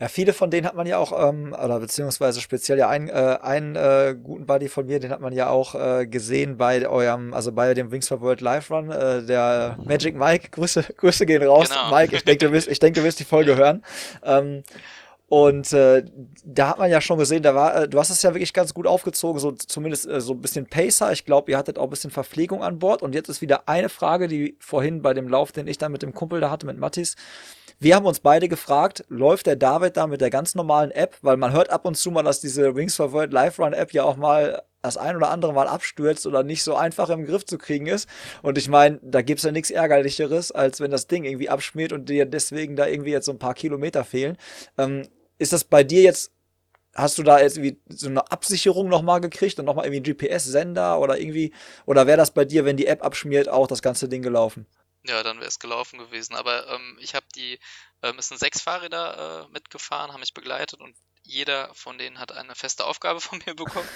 ja. viele von denen hat man ja auch, ähm, oder beziehungsweise speziell ja einen, äh, einen äh, guten Buddy von mir, den hat man ja auch äh, gesehen bei eurem, also bei dem Wings for World Live Run, äh, der Magic Mike, Grüße, Grüße gehen raus. Genau. Mike, ich denke, du wirst, ich denke, du wirst die Folge hören. Ähm, und äh, da hat man ja schon gesehen, da war, äh, du hast es ja wirklich ganz gut aufgezogen, so zumindest äh, so ein bisschen Pacer. Ich glaube, ihr hattet auch ein bisschen Verpflegung an Bord. Und jetzt ist wieder eine Frage, die vorhin bei dem Lauf, den ich dann mit dem Kumpel da hatte, mit Mattis, wir haben uns beide gefragt, läuft der David da mit der ganz normalen App? Weil man hört ab und zu mal, dass diese Wings for World Live Run App ja auch mal das ein oder andere Mal abstürzt oder nicht so einfach im Griff zu kriegen ist. Und ich meine, da gibt's ja nichts Ärgerlicheres, als wenn das Ding irgendwie abschmiert und dir deswegen da irgendwie jetzt so ein paar Kilometer fehlen. Ähm, ist das bei dir jetzt, hast du da jetzt irgendwie so eine Absicherung nochmal gekriegt und nochmal irgendwie einen GPS-Sender oder irgendwie, oder wäre das bei dir, wenn die App abschmiert, auch das ganze Ding gelaufen? Ja, dann wäre es gelaufen gewesen. Aber ähm, ich habe die, ähm, es sind sechs Fahrräder äh, mitgefahren, haben mich begleitet und jeder von denen hat eine feste Aufgabe von mir bekommen.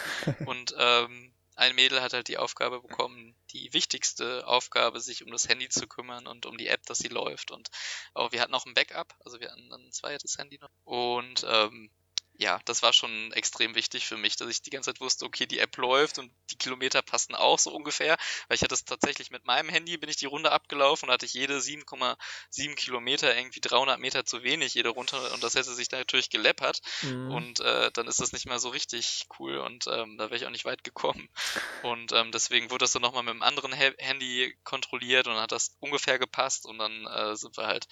und ähm, ein Mädel hat halt die Aufgabe bekommen, die wichtigste Aufgabe, sich um das Handy zu kümmern und um die App, dass sie läuft. Und auch wir hatten noch ein Backup, also wir hatten ein zweites Handy noch. Und ähm, ja, das war schon extrem wichtig für mich, dass ich die ganze Zeit wusste, okay, die App läuft und die Kilometer passten auch so ungefähr, weil ich hatte es tatsächlich mit meinem Handy, bin ich die Runde abgelaufen und hatte ich jede 7,7 Kilometer irgendwie 300 Meter zu wenig, jede runter und das hätte sich natürlich geleppert. Mhm. und äh, dann ist das nicht mehr so richtig cool und ähm, da wäre ich auch nicht weit gekommen. Und ähm, deswegen wurde das dann nochmal mit einem anderen Handy kontrolliert und dann hat das ungefähr gepasst und dann äh, sind wir halt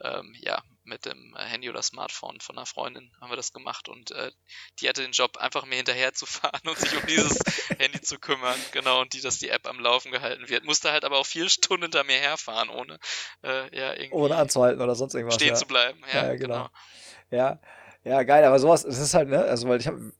ähm, ja, mit dem Handy oder Smartphone von einer Freundin haben wir das gemacht und äh, die hatte den Job, einfach mir hinterher zu fahren und sich um dieses Handy zu kümmern, genau, und die, dass die App am Laufen gehalten wird. Musste halt aber auch vier Stunden hinter mir herfahren, ohne äh, ja, irgendwie ohne anzuhalten oder sonst irgendwas. Stehen ja. zu bleiben, ja, ja genau. genau. Ja, ja, geil, aber sowas, das ist halt, ne, also weil ich habe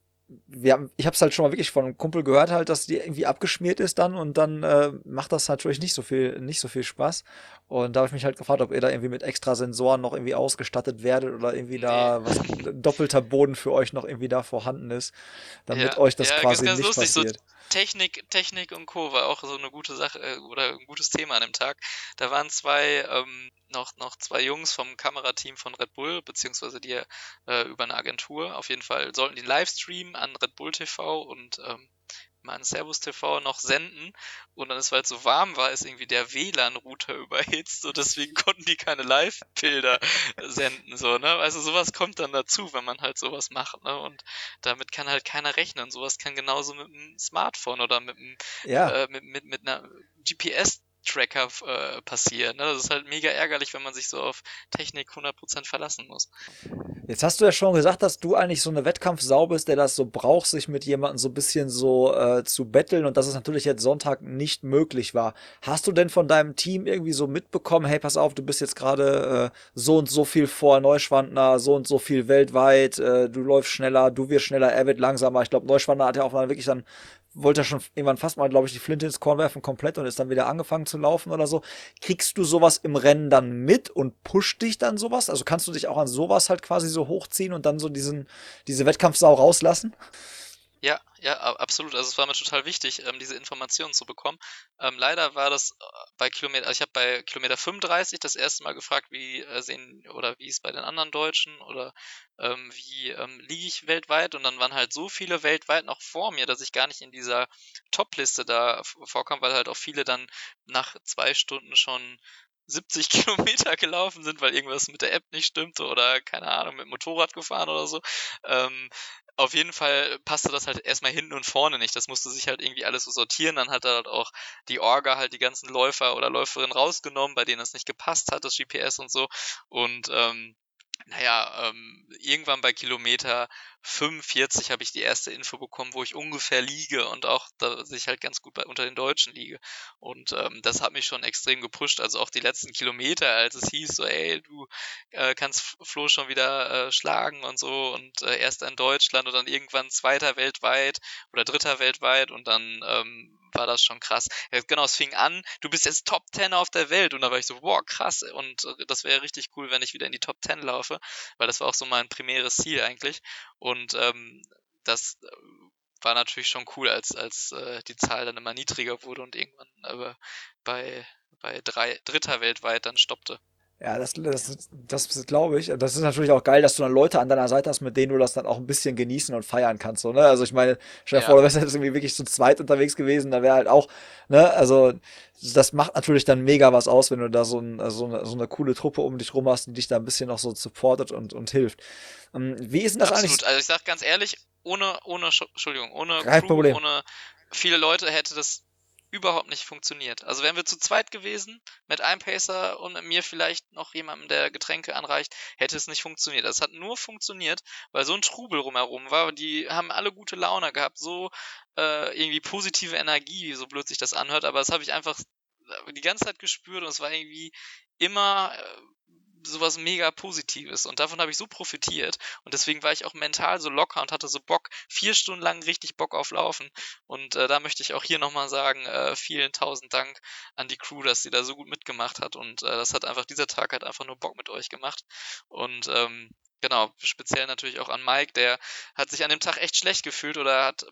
wir haben, ich habe es halt schon mal wirklich von einem Kumpel gehört, halt, dass die irgendwie abgeschmiert ist dann und dann äh, macht das natürlich nicht so viel, nicht so viel Spaß. Und da habe ich mich halt gefragt, ob ihr da irgendwie mit extra Sensoren noch irgendwie ausgestattet werdet oder irgendwie da was doppelter Boden für euch noch irgendwie da vorhanden ist, damit ja, euch das ja, quasi ganz, ganz nicht lustig, passiert. So Technik, Technik und Co. war auch so eine gute Sache äh, oder ein gutes Thema an dem Tag. Da waren zwei ähm, noch, noch zwei Jungs vom Kamerateam von Red Bull, beziehungsweise die äh, über eine Agentur. Auf jeden Fall sollten die Livestream an Red Bull TV und ähm, an Servus TV noch senden und dann ist, weil es so warm war, ist irgendwie der WLAN-Router überhitzt und deswegen konnten die keine Live-Bilder senden, so, ne? Also sowas kommt dann dazu, wenn man halt sowas macht, ne? Und damit kann halt keiner rechnen. Sowas kann genauso mit einem Smartphone oder mit einem, ja. äh, mit, mit, mit einer GPS Tracker äh, passieren. Ne? Das ist halt mega ärgerlich, wenn man sich so auf Technik 100% verlassen muss. Jetzt hast du ja schon gesagt, dass du eigentlich so eine Wettkampfsau bist, der das so braucht, sich mit jemandem so ein bisschen so äh, zu betteln und dass es natürlich jetzt Sonntag nicht möglich war. Hast du denn von deinem Team irgendwie so mitbekommen, hey, pass auf, du bist jetzt gerade äh, so und so viel vor Neuschwandner, so und so viel weltweit, äh, du läufst schneller, du wirst schneller, er wird langsamer. Ich glaube, Neuschwandner hat ja auch mal wirklich dann wollte er schon irgendwann fast mal, glaube ich, die Flinte ins Korn werfen komplett und ist dann wieder angefangen zu laufen oder so. Kriegst du sowas im Rennen dann mit und pusht dich dann sowas? Also kannst du dich auch an sowas halt quasi so hochziehen und dann so diesen, diese Wettkampfsau rauslassen? Ja, ja, absolut. Also es war mir total wichtig, ähm, diese Informationen zu bekommen. Ähm, leider war das äh, bei Kilometer, also ich habe bei Kilometer 35 das erste Mal gefragt, wie äh, sehen oder wie es bei den anderen Deutschen oder ähm, wie ähm, liege ich weltweit und dann waren halt so viele weltweit noch vor mir, dass ich gar nicht in dieser Top-Liste da vorkam, weil halt auch viele dann nach zwei Stunden schon 70 Kilometer gelaufen sind, weil irgendwas mit der App nicht stimmte oder keine Ahnung, mit Motorrad gefahren oder so. Ähm, auf jeden Fall passte das halt erstmal hinten und vorne nicht. Das musste sich halt irgendwie alles so sortieren. Dann hat er halt auch die Orga halt die ganzen Läufer oder Läuferinnen rausgenommen, bei denen es nicht gepasst hat, das GPS und so. Und ähm, naja, ähm, irgendwann bei Kilometer 45 habe ich die erste Info bekommen, wo ich ungefähr liege und auch, dass ich halt ganz gut bei, unter den Deutschen liege. Und ähm, das hat mich schon extrem gepusht. Also auch die letzten Kilometer, als es hieß, so, ey, du äh, kannst Flo schon wieder äh, schlagen und so und äh, erst in Deutschland und dann irgendwann zweiter weltweit oder dritter weltweit und dann ähm, war das schon krass. Ja, genau, es fing an, du bist jetzt Top 10 auf der Welt und da war ich so, boah, krass und äh, das wäre richtig cool, wenn ich wieder in die Top 10 laufe, weil das war auch so mein primäres Ziel eigentlich und ähm, das äh, war natürlich schon cool, als, als äh, die Zahl dann immer niedriger wurde und irgendwann aber bei, bei drei, dritter weltweit dann stoppte. Ja, das, das, das glaube ich. Das ist natürlich auch geil, dass du dann Leute an deiner Seite hast, mit denen du das dann auch ein bisschen genießen und feiern kannst. So, ne? Also ich meine, stell dir ja. vor, du wärst jetzt irgendwie wirklich zu zweit unterwegs gewesen, da wäre halt auch, ne, also das macht natürlich dann mega was aus, wenn du da so, ein, so, eine, so eine coole Truppe um dich rum hast, die dich da ein bisschen noch so supportet und, und hilft. Ähm, wie ist denn das Absolut. eigentlich? Also ich sag ganz ehrlich, ohne, ohne, Entschuldigung, ohne Kein Crew, Problem. ohne viele Leute hätte das überhaupt nicht funktioniert. Also wären wir zu zweit gewesen, mit einem Pacer und mir vielleicht noch jemandem, der Getränke anreicht, hätte es nicht funktioniert. Es hat nur funktioniert, weil so ein Trubel rumherum war. Die haben alle gute Laune gehabt, so äh, irgendwie positive Energie, so blöd sich das anhört, aber das habe ich einfach die ganze Zeit gespürt und es war irgendwie immer äh, sowas mega Positives. Und davon habe ich so profitiert. Und deswegen war ich auch mental so locker und hatte so Bock, vier Stunden lang richtig Bock auf Laufen. Und äh, da möchte ich auch hier nochmal sagen, äh, vielen tausend Dank an die Crew, dass sie da so gut mitgemacht hat. Und äh, das hat einfach, dieser Tag hat einfach nur Bock mit euch gemacht. Und ähm, Genau, speziell natürlich auch an Mike, der hat sich an dem Tag echt schlecht gefühlt oder hat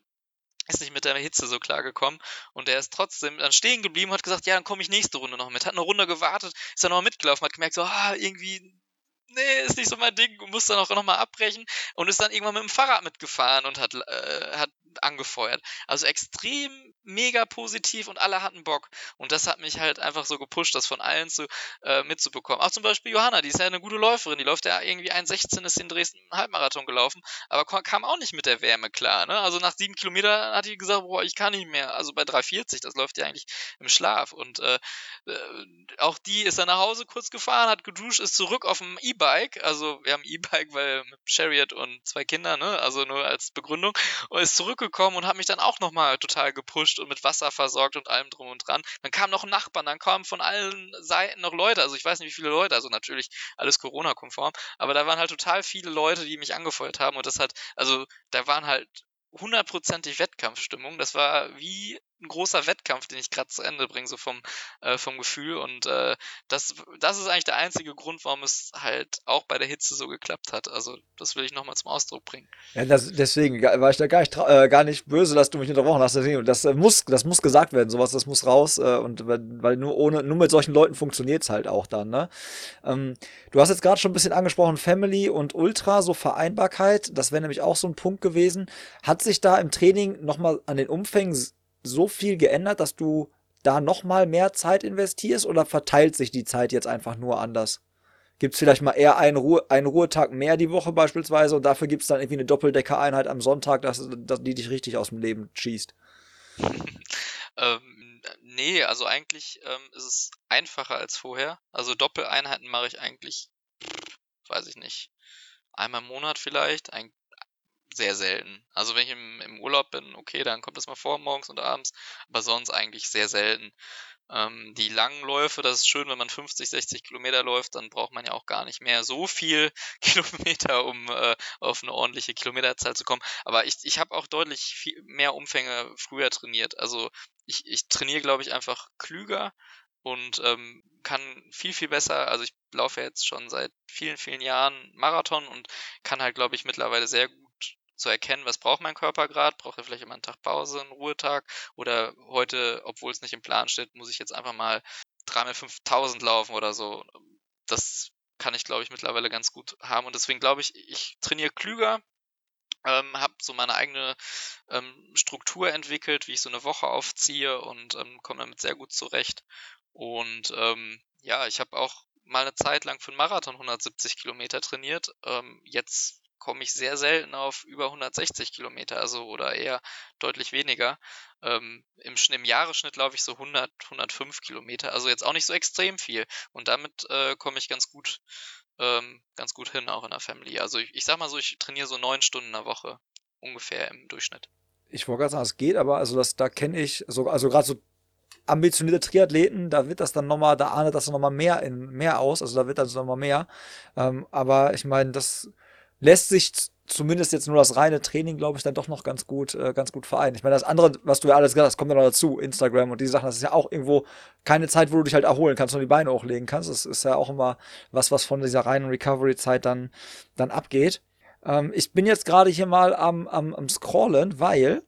ist nicht mit der Hitze so klar gekommen und er ist trotzdem dann stehen geblieben, hat gesagt, ja, dann komme ich nächste Runde noch mit. Hat eine Runde gewartet, ist dann noch mitgelaufen, hat gemerkt, so, ah, irgendwie nee, ist nicht so mein Ding, muss dann auch nochmal abbrechen und ist dann irgendwann mit dem Fahrrad mitgefahren und hat, äh, hat angefeuert. Also extrem mega positiv und alle hatten Bock. Und das hat mich halt einfach so gepusht, das von allen zu, äh, mitzubekommen. Auch zum Beispiel Johanna, die ist ja eine gute Läuferin, die läuft ja irgendwie 1,16 ist in Dresden einen Halbmarathon gelaufen, aber kam auch nicht mit der Wärme klar. Ne? Also nach sieben Kilometern hat die gesagt, boah, ich kann nicht mehr. Also bei 3,40, das läuft ja eigentlich im Schlaf. Und äh, äh, auch die ist dann nach Hause kurz gefahren, hat geduscht, ist zurück auf dem E-Bike. Also wir haben E-Bike, weil mit Chariot und zwei Kinder, ne? Also nur als Begründung. Und ist zurückgekommen und hat mich dann auch nochmal total gepusht und mit Wasser versorgt und allem drum und dran. Dann kamen noch Nachbarn, dann kamen von allen Seiten noch Leute. Also ich weiß nicht, wie viele Leute, also natürlich alles Corona-konform, aber da waren halt total viele Leute, die mich angefeuert haben und das hat, also da waren halt hundertprozentig Wettkampfstimmung. Das war wie ein großer Wettkampf, den ich gerade zu Ende bringe, so vom, äh, vom Gefühl. Und äh, das, das ist eigentlich der einzige Grund, warum es halt auch bei der Hitze so geklappt hat. Also das will ich nochmal zum Ausdruck bringen. Ja, das, deswegen war ich da gar nicht, äh, gar nicht böse, dass du mich unterbrochen hast. Deswegen, das äh, muss, das muss gesagt werden, sowas, das muss raus. Äh, und weil nur ohne, nur mit solchen Leuten funktioniert es halt auch dann. Ne? Ähm, du hast jetzt gerade schon ein bisschen angesprochen, Family und Ultra, so Vereinbarkeit. Das wäre nämlich auch so ein Punkt gewesen. Hat sich da im Training nochmal an den Umfängen so viel geändert, dass du da nochmal mehr Zeit investierst oder verteilt sich die Zeit jetzt einfach nur anders? Gibt es vielleicht mal eher einen, Ruhe, einen Ruhetag mehr die Woche beispielsweise und dafür gibt es dann irgendwie eine Doppeldeckereinheit am Sonntag, dass, dass die dich richtig aus dem Leben schießt? ähm, nee, also eigentlich ähm, ist es einfacher als vorher. Also Doppeleinheiten mache ich eigentlich, weiß ich nicht, einmal im Monat vielleicht, ein, sehr selten. Also wenn ich im, im Urlaub bin, okay, dann kommt das mal vor, morgens und abends, aber sonst eigentlich sehr selten. Ähm, die langen Läufe, das ist schön, wenn man 50, 60 Kilometer läuft, dann braucht man ja auch gar nicht mehr so viel Kilometer, um äh, auf eine ordentliche Kilometerzahl zu kommen. Aber ich, ich habe auch deutlich viel mehr Umfänge früher trainiert. Also ich, ich trainiere, glaube ich, einfach klüger und ähm, kann viel, viel besser, also ich laufe jetzt schon seit vielen, vielen Jahren Marathon und kann halt, glaube ich, mittlerweile sehr gut zu erkennen, was braucht mein Körper gerade, braucht er vielleicht immer einen Tag Pause, einen Ruhetag oder heute, obwohl es nicht im Plan steht, muss ich jetzt einfach mal 3 5000 laufen oder so. Das kann ich, glaube ich, mittlerweile ganz gut haben und deswegen glaube ich, ich trainiere klüger, ähm, habe so meine eigene ähm, Struktur entwickelt, wie ich so eine Woche aufziehe und ähm, komme damit sehr gut zurecht. Und ähm, ja, ich habe auch mal eine Zeit lang für einen Marathon 170 Kilometer trainiert. Ähm, jetzt komme ich sehr selten auf über 160 Kilometer, also oder eher deutlich weniger. Ähm, im, Im Jahresschnitt laufe ich so 100, 105 Kilometer, also jetzt auch nicht so extrem viel. Und damit äh, komme ich ganz gut, ähm, ganz gut hin, auch in der Family. Also ich, ich sag mal so, ich trainiere so neun Stunden in der Woche ungefähr im Durchschnitt. Ich wollte gerade sagen, es geht, aber also das, da kenne ich so, also gerade so ambitionierte Triathleten, da wird das dann nochmal, da ahnet das nochmal mehr in mehr aus, also da wird das nochmal mehr. Ähm, aber ich meine, das lässt sich zumindest jetzt nur das reine Training, glaube ich, dann doch noch ganz gut, äh, ganz gut vereinen. Ich meine, das andere, was du ja alles gesagt hast, kommt ja noch dazu, Instagram und die Sachen, das ist ja auch irgendwo keine Zeit, wo du dich halt erholen kannst und die Beine hochlegen kannst. Das ist ja auch immer was, was von dieser reinen Recovery-Zeit dann, dann abgeht. Ähm, ich bin jetzt gerade hier mal am, am, am Scrollen, weil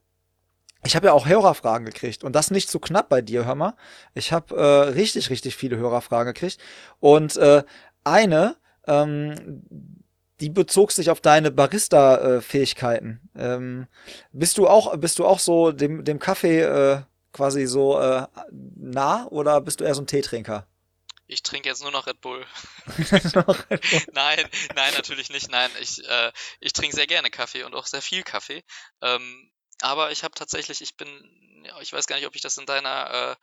ich habe ja auch Hörerfragen gekriegt und das nicht zu knapp bei dir, hör mal. Ich habe äh, richtig, richtig viele Hörerfragen gekriegt und äh, eine, ähm, die bezog sich auf deine Barista-Fähigkeiten. Ähm, bist du auch, bist du auch so dem, dem Kaffee äh, quasi so äh, nah oder bist du eher so ein Teetrinker? Ich trinke jetzt nur noch Red Bull. nein, nein, natürlich nicht. Nein, ich, äh, ich trinke sehr gerne Kaffee und auch sehr viel Kaffee. Ähm, aber ich habe tatsächlich, ich bin, ja, ich weiß gar nicht, ob ich das in deiner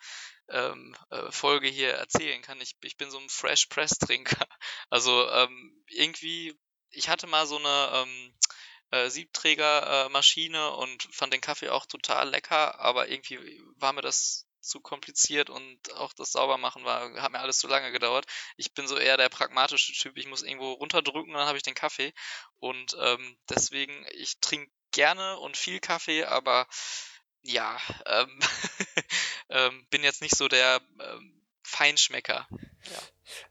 äh, ähm, äh, Folge hier erzählen kann. Ich, ich bin so ein Fresh Press Trinker. Also ähm, irgendwie ich hatte mal so eine ähm, äh, Siebträgermaschine äh, und fand den Kaffee auch total lecker, aber irgendwie war mir das zu kompliziert und auch das Saubermachen war, hat mir alles zu lange gedauert. Ich bin so eher der pragmatische Typ. Ich muss irgendwo runterdrücken und dann habe ich den Kaffee. Und ähm, deswegen, ich trinke gerne und viel Kaffee, aber ja, ähm, ähm, bin jetzt nicht so der ähm, Feinschmecker. Ja.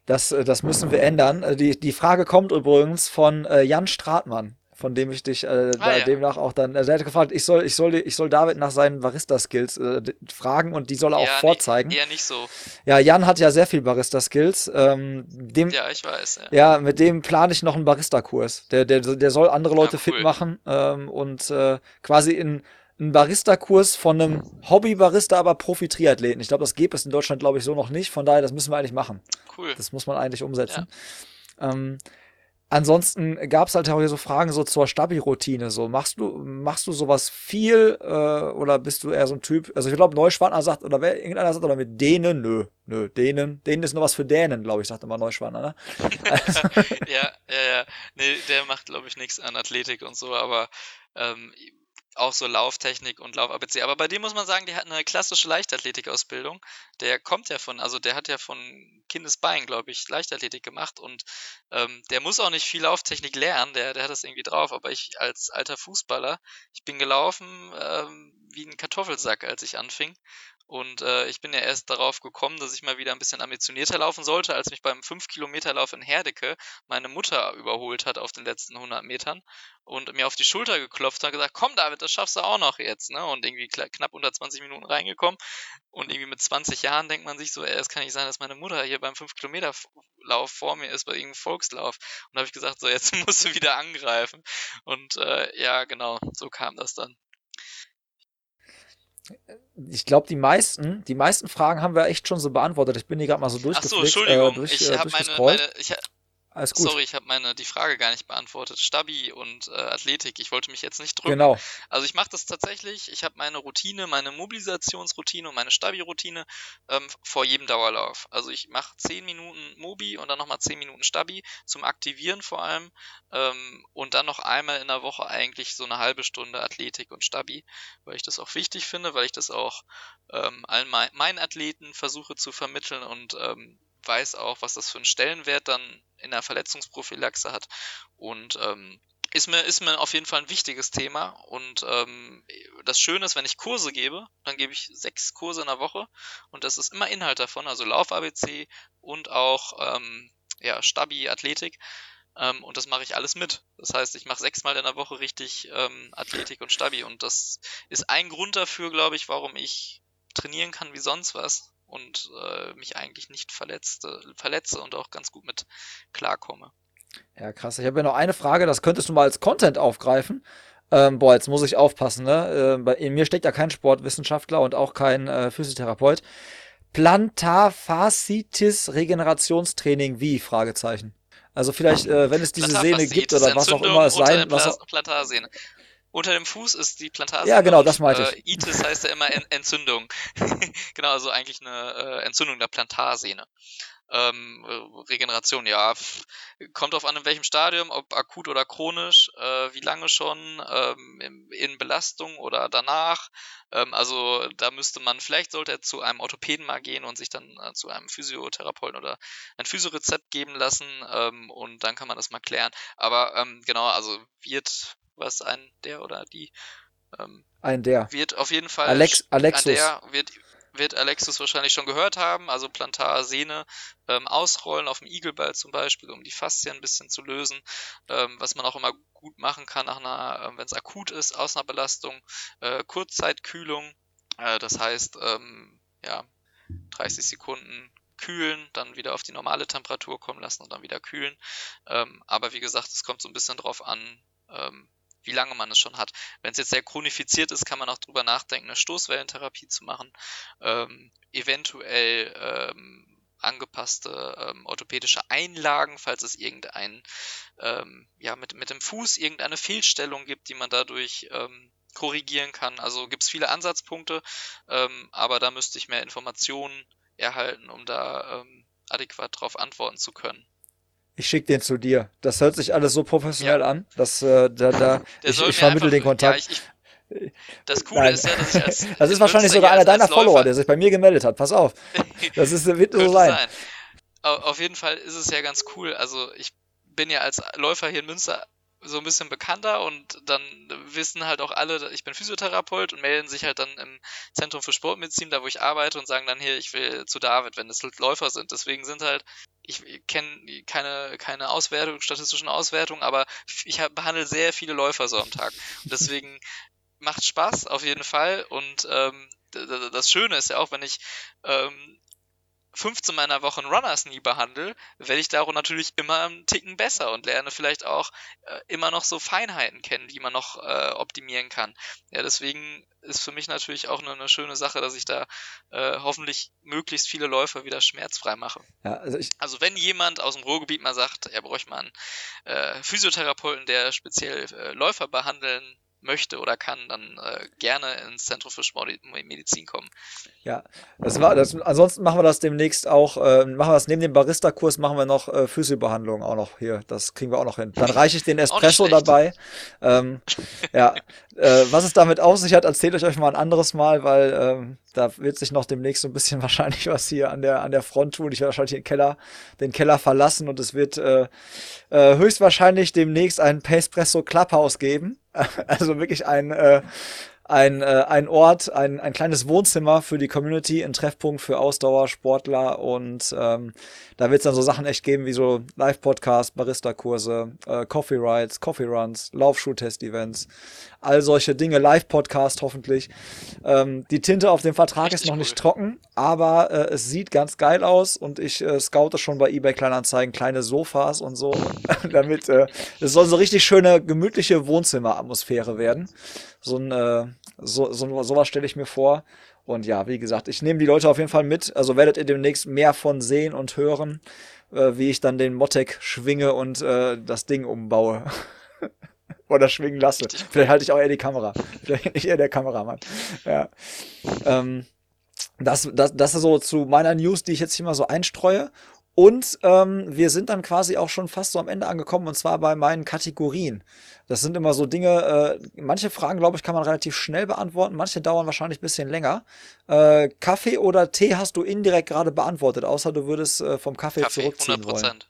Das, äh, das müssen wir ändern. Äh, die, die Frage kommt übrigens von äh, Jan Stratmann, von dem ich dich äh, ah, ja. demnach auch dann. Also er hat gefragt, ich soll, ich soll, ich soll David nach seinen Barista-Skills äh, fragen und die soll er auch ja, vorzeigen. Nee, eher nicht so. Ja, Jan hat ja sehr viel Barista-Skills. Ähm, ja, ich weiß. Ja, ja mit dem plane ich noch einen Barista-Kurs. Der, der, der soll andere Leute cool. fit machen ähm, und quasi in einen Barista-Kurs von einem Hobby-Barista, aber Profi-Triathleten. Ich glaube, das gibt es in Deutschland, glaube ich, so noch nicht. Von daher, das müssen wir eigentlich machen. Cool. Das muss man eigentlich umsetzen. Ja. Ähm, ansonsten gab es halt auch hier so Fragen so zur Stabi-Routine. So, machst du, machst du sowas viel äh, oder bist du eher so ein Typ? Also ich glaube, Neuschwander sagt, oder wer irgendeiner sagt, oder mit Dänen, nö, nö, Dänen, Dänen ist nur was für Dänen, glaube ich, sagt immer Neuschwander, ne? ja, ja, ja. Nee, der macht, glaube ich, nichts an Athletik und so, aber ähm, auch so Lauftechnik und Lauf-ABC. Aber bei dem muss man sagen, der hat eine klassische Leichtathletikausbildung. Der kommt ja von, also der hat ja von Kindesbein, glaube ich, Leichtathletik gemacht und ähm, der muss auch nicht viel Lauftechnik lernen, der, der hat das irgendwie drauf. Aber ich als alter Fußballer, ich bin gelaufen ähm, wie ein Kartoffelsack, als ich anfing. Und äh, ich bin ja erst darauf gekommen, dass ich mal wieder ein bisschen ambitionierter laufen sollte, als mich beim 5-Kilometer-Lauf in Herdecke meine Mutter überholt hat auf den letzten 100 Metern und mir auf die Schulter geklopft hat und gesagt, komm David, das schaffst du auch noch jetzt. Ne? Und irgendwie knapp unter 20 Minuten reingekommen. Und irgendwie mit 20 Jahren denkt man sich so, es kann nicht sein, dass meine Mutter hier beim 5-Kilometer-Lauf vor mir ist, bei irgendeinem Volkslauf. Und da habe ich gesagt, so, jetzt musst du wieder angreifen. Und äh, ja, genau, so kam das dann ich glaube, die meisten, die meisten Fragen haben wir echt schon so beantwortet. Ich bin hier gerade mal so durchgeflickt. Ach so, Entschuldigung. Äh, durch, ich äh, habe meine, meine, ich, alles gut. Sorry, ich habe meine die Frage gar nicht beantwortet. Stabi und äh, Athletik. Ich wollte mich jetzt nicht drücken. Genau. Also ich mache das tatsächlich. Ich habe meine Routine, meine Mobilisationsroutine und meine Stabi-Routine ähm, vor jedem Dauerlauf. Also ich mache 10 Minuten Mobi und dann nochmal 10 Minuten Stabi zum Aktivieren vor allem. Ähm, und dann noch einmal in der Woche eigentlich so eine halbe Stunde Athletik und Stabi, weil ich das auch wichtig finde, weil ich das auch ähm, allen mein, meinen Athleten versuche zu vermitteln und ähm, weiß auch, was das für einen Stellenwert dann in der Verletzungsprophylaxe hat. Und ähm, ist mir, ist mir auf jeden Fall ein wichtiges Thema. Und ähm, das Schöne ist, wenn ich Kurse gebe, dann gebe ich sechs Kurse in der Woche und das ist immer Inhalt davon, also Lauf-ABC und auch ähm, ja, Stabi, Athletik. Ähm, und das mache ich alles mit. Das heißt, ich mache sechsmal in der Woche richtig ähm, Athletik und Stabi. Und das ist ein Grund dafür, glaube ich, warum ich trainieren kann wie sonst was und äh, mich eigentlich nicht verletzte, verletze und auch ganz gut mit klarkomme. Ja, krass. Ich habe ja noch eine Frage, das könntest du mal als Content aufgreifen. Ähm, boah, jetzt muss ich aufpassen, ne? Äh, in mir steckt ja kein Sportwissenschaftler und auch kein äh, Physiotherapeut. Plantarfascitis Regenerationstraining wie? Fragezeichen. Also vielleicht, äh, wenn es diese Sehne gibt oder was auch immer es sein, was auch, Plantarsehne. Unter dem Fuß ist die Plantarsehne. Ja, genau, das meinte ich. Äh, Itis heißt ja immer Entzündung. genau, also eigentlich eine äh, Entzündung der Plantarsehne. Ähm, Regeneration, ja, kommt auf an, in welchem Stadium, ob akut oder chronisch, äh, wie lange schon, ähm, in, in, Belastung oder danach. Ähm, also da müsste man, vielleicht sollte er zu einem Orthopäden mal gehen und sich dann äh, zu einem Physiotherapeuten oder ein Physiorezept geben lassen ähm, und dann kann man das mal klären. Aber ähm, genau, also wird was ein der oder die ähm, ein der wird auf jeden Fall Alex, Alexus. Ein der wird wird Alexis wahrscheinlich schon gehört haben, also Plantarsehne ähm, ausrollen auf dem Igelball zum Beispiel, um die Faszien ein bisschen zu lösen, ähm, was man auch immer gut machen kann, nach einer, äh, wenn es akut ist, aus einer Belastung, äh, Kurzzeitkühlung, äh, das heißt, ähm, ja, 30 Sekunden kühlen, dann wieder auf die normale Temperatur kommen lassen und dann wieder kühlen. Ähm, aber wie gesagt, es kommt so ein bisschen drauf an, ähm, wie lange man es schon hat. Wenn es jetzt sehr chronifiziert ist, kann man auch drüber nachdenken, eine Stoßwellentherapie zu machen, ähm, eventuell ähm, angepasste ähm, orthopädische Einlagen, falls es irgendein, ähm, ja, mit, mit dem Fuß irgendeine Fehlstellung gibt, die man dadurch ähm, korrigieren kann. Also gibt es viele Ansatzpunkte, ähm, aber da müsste ich mehr Informationen erhalten, um da ähm, adäquat darauf antworten zu können. Ich schicke den zu dir. Das hört sich alles so professionell ja. an, dass äh, da, da ich, ich vermittel den Kontakt. Ja, ich, ich, das Coole Nein. ist ja, dass ich als. Das ist wahrscheinlich sogar einer deiner Follower, der sich bei mir gemeldet hat. Pass auf. Das ist, wird so sein. sein. Auf jeden Fall ist es ja ganz cool. Also ich bin ja als Läufer hier in Münster so ein bisschen bekannter und dann wissen halt auch alle, ich bin Physiotherapeut und melden sich halt dann im Zentrum für Sportmedizin, da wo ich arbeite und sagen dann hier, ich will zu David, wenn es Läufer sind. Deswegen sind halt, ich kenne keine, keine Auswertung, statistischen Auswertungen, aber ich behandle sehr viele Läufer so am Tag. Und deswegen macht Spaß auf jeden Fall und ähm, das Schöne ist ja auch, wenn ich ähm, 15 meiner Wochen Runners nie behandle, werde ich darum natürlich immer einen Ticken besser und lerne vielleicht auch äh, immer noch so Feinheiten kennen, die man noch äh, optimieren kann. Ja, deswegen ist für mich natürlich auch eine, eine schöne Sache, dass ich da äh, hoffentlich möglichst viele Läufer wieder schmerzfrei mache. Ja, also, also wenn jemand aus dem Ruhrgebiet mal sagt, er bräuchte mal einen äh, Physiotherapeuten, der speziell äh, Läufer behandeln möchte oder kann, dann äh, gerne ins Zentrum für Sportmedizin kommen. Ja, das war das. Ansonsten machen wir das demnächst auch. Äh, machen wir das neben dem Barista-Kurs machen wir noch äh, Physiobehandlung auch noch hier. Das kriegen wir auch noch hin. Dann reiche ich den Espresso dabei. Ähm, ja, äh, was es damit auf sich hat, erzähle ich euch mal ein anderes Mal, weil ähm, da wird sich noch demnächst so ein bisschen wahrscheinlich was hier an der an der Front tun. Ich werde wahrscheinlich den Keller den Keller verlassen und es wird äh, äh, höchstwahrscheinlich demnächst ein Pacepresso Clubhouse geben. Also wirklich ein, äh, ein, äh, ein Ort, ein, ein kleines Wohnzimmer für die Community, ein Treffpunkt für Ausdauersportler und ähm, da wird es dann so Sachen echt geben wie so Live-Podcasts, Barista-Kurse, äh, Coffee Rides, Coffee Runs, Laufschuh-Test-Events, all solche Dinge, Live-Podcast hoffentlich. Ähm, die Tinte auf dem Vertrag Richtig ist noch cool. nicht trocken, aber äh, es sieht ganz geil aus und ich äh, scoute schon bei eBay Kleinanzeigen kleine Sofas und so, damit äh, es soll so richtig schöne, gemütliche Wohnzimmeratmosphäre werden. So ein, äh, so, so, sowas stelle ich mir vor. Und ja, wie gesagt, ich nehme die Leute auf jeden Fall mit. Also werdet ihr demnächst mehr von sehen und hören. äh, wie ich dann den Motec schwinge und äh, das Ding umbaue. Oder schwingen lasse. Vielleicht halte ich auch eher die Kamera. Vielleicht bin ich eher der Kameramann. Ja. Ähm, das, das, das ist so zu meiner News, die ich jetzt hier mal so einstreue. Und ähm, wir sind dann quasi auch schon fast so am Ende angekommen und zwar bei meinen Kategorien. Das sind immer so Dinge, äh, manche Fragen, glaube ich, kann man relativ schnell beantworten, manche dauern wahrscheinlich ein bisschen länger. Äh, Kaffee oder Tee hast du indirekt gerade beantwortet, außer du würdest äh, vom Kaffee, Kaffee zurückziehen 100%. wollen.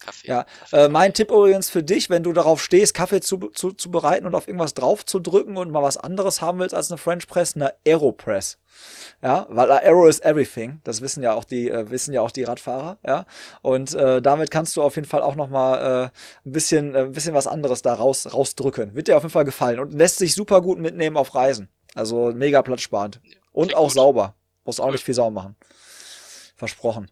Kaffee. Ja, Kaffee. Äh, mein Tipp übrigens für dich, wenn du darauf stehst, Kaffee zu, zu, zu bereiten und auf irgendwas drauf zu drücken und mal was anderes haben willst als eine French Press, eine Aeropress. Ja, weil Aero is everything. Das wissen ja auch die, äh, wissen ja auch die Radfahrer. Ja, und äh, damit kannst du auf jeden Fall auch noch mal äh, ein bisschen, äh, ein bisschen was anderes da raus, rausdrücken. Wird dir auf jeden Fall gefallen und lässt sich super gut mitnehmen auf Reisen. Also mega platzsparend und auch gut. sauber. Muss auch nicht viel sauber machen. Versprochen.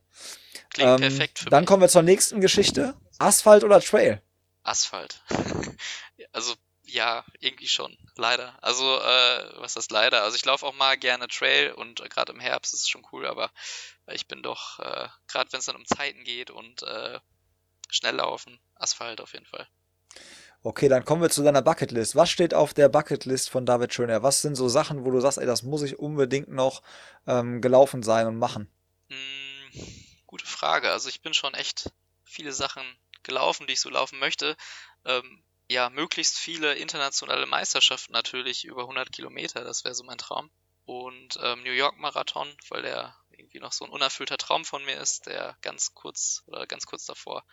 Klingt ähm, perfekt für Dann mich. kommen wir zur nächsten Geschichte. Asphalt oder Trail? Asphalt. also ja, irgendwie schon. Leider. Also, äh, was ist leider? Also ich laufe auch mal gerne Trail und äh, gerade im Herbst ist es schon cool, aber ich bin doch, äh, gerade wenn es dann um Zeiten geht und äh, schnell laufen, Asphalt auf jeden Fall. Okay, dann kommen wir zu deiner Bucketlist. Was steht auf der Bucketlist von David Schöner? Was sind so Sachen, wo du sagst, ey, das muss ich unbedingt noch ähm, gelaufen sein und machen? Hm, Frage. Also ich bin schon echt viele Sachen gelaufen, die ich so laufen möchte. Ähm, ja, möglichst viele internationale Meisterschaften natürlich, über 100 Kilometer, das wäre so mein Traum. Und ähm, New York Marathon, weil der irgendwie noch so ein unerfüllter Traum von mir ist, der ganz kurz oder ganz kurz davor